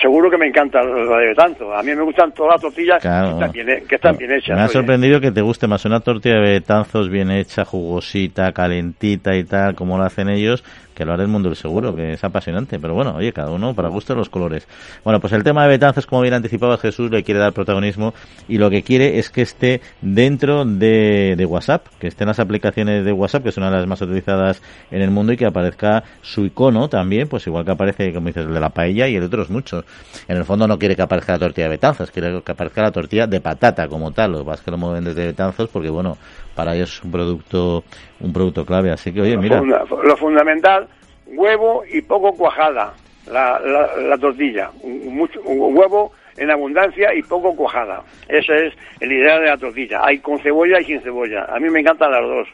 seguro que me encanta la de Betanzos. A mí me gustan todas las tortillas que están bien, hechas. Me ha sorprendido que te guste más una tortilla de Betanzos bien hecha, jugosita, calentita y tal, como lo hacen ellos, que lo hará el mundo del seguro, que es apasionante. Pero bueno, oye, cada uno para gusto los colores. Bueno, pues el tema de Betanzos, como bien anticipaba Jesús, le quiere dar protagonismo y lo que quiere es que esté dentro de, de WhatsApp, que esté en las aplicaciones de WhatsApp, que es una de las más utilizadas en el mundo y que aparezca su icono también, pues igual que aparece, como dices, el de la paella y el otro es mucho. En el fondo no quiere que aparezca la tortilla de Betanzos, quiere que aparezca la tortilla de patata como tal. Lo que pasa es que lo mueven desde Betanzos porque, bueno, para ellos es un producto, un producto clave. Así que, oye, mira. Lo fundamental, huevo y poco cuajada, la, la, tortilla. Mucho, huevo en abundancia y poco cuajada. Ese es el ideal de la tortilla. Hay con cebolla y sin cebolla. A mí me encantan las dos.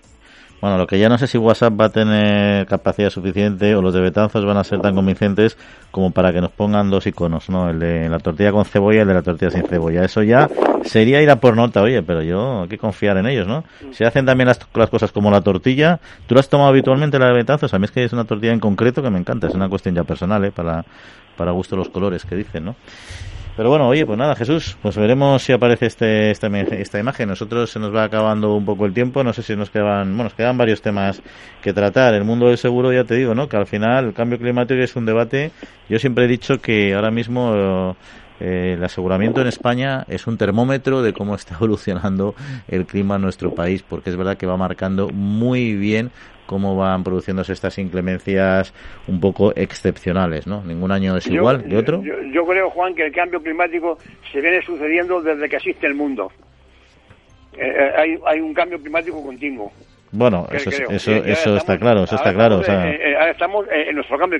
Bueno, lo que ya no sé si WhatsApp va a tener capacidad suficiente o los de Betanzos van a ser tan convincentes como para que nos pongan dos iconos, ¿no? El de la tortilla con cebolla y el de la tortilla sin cebolla. Eso ya sería ir a por nota, oye, pero yo hay que confiar en ellos, ¿no? Si hacen también las, las cosas como la tortilla, ¿tú la has tomado habitualmente la de Betanzos? A mí es que es una tortilla en concreto que me encanta, es una cuestión ya personal, ¿eh? Para, para gusto los colores que dicen, ¿no? Pero bueno, oye, pues nada, Jesús, pues veremos si aparece este, esta, esta imagen. Nosotros se nos va acabando un poco el tiempo, no sé si nos quedan, bueno, nos quedan varios temas que tratar. El mundo del seguro, ya te digo, ¿no? Que al final el cambio climático es un debate. Yo siempre he dicho que ahora mismo eh, el aseguramiento en España es un termómetro de cómo está *laughs* evolucionando el clima en nuestro país, porque es verdad que va marcando muy bien cómo van produciéndose estas inclemencias un poco excepcionales, ¿no? Ningún año es igual que otro. Yo, creo, Juan, que el cambio climático se viene sucediendo desde que existe el mundo. Eh, eh, hay, hay un cambio climático continuo. Bueno, eso, eso, eso está claro, eso está claro. estamos en nuestro cambio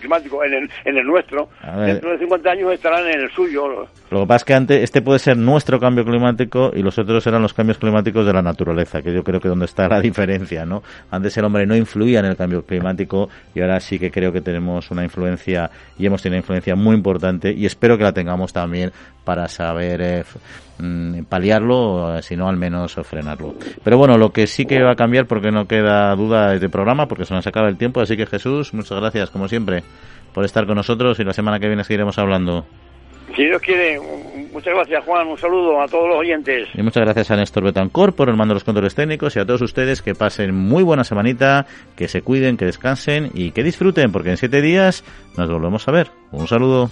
climático, en el, en el nuestro. Dentro de 50 años estarán en el suyo. Lo que pasa es que antes este puede ser nuestro cambio climático y los otros eran los cambios climáticos de la naturaleza, que yo creo que donde está la diferencia, ¿no? Antes el hombre no influía en el cambio climático y ahora sí que creo que tenemos una influencia y hemos tenido una influencia muy importante y espero que la tengamos también para saber eh, mm, paliarlo, si no al menos frenarlo. Pero bueno, lo que sí que va a cambiar, porque no queda duda, es de programa, porque se nos acaba el tiempo, así que Jesús, muchas gracias, como siempre, por estar con nosotros y la semana que viene seguiremos hablando. Si Dios quiere, muchas gracias Juan, un saludo a todos los oyentes. Y muchas gracias a Néstor Betancor por el mando de los controles técnicos y a todos ustedes que pasen muy buena semanita, que se cuiden, que descansen y que disfruten, porque en siete días nos volvemos a ver. Un saludo.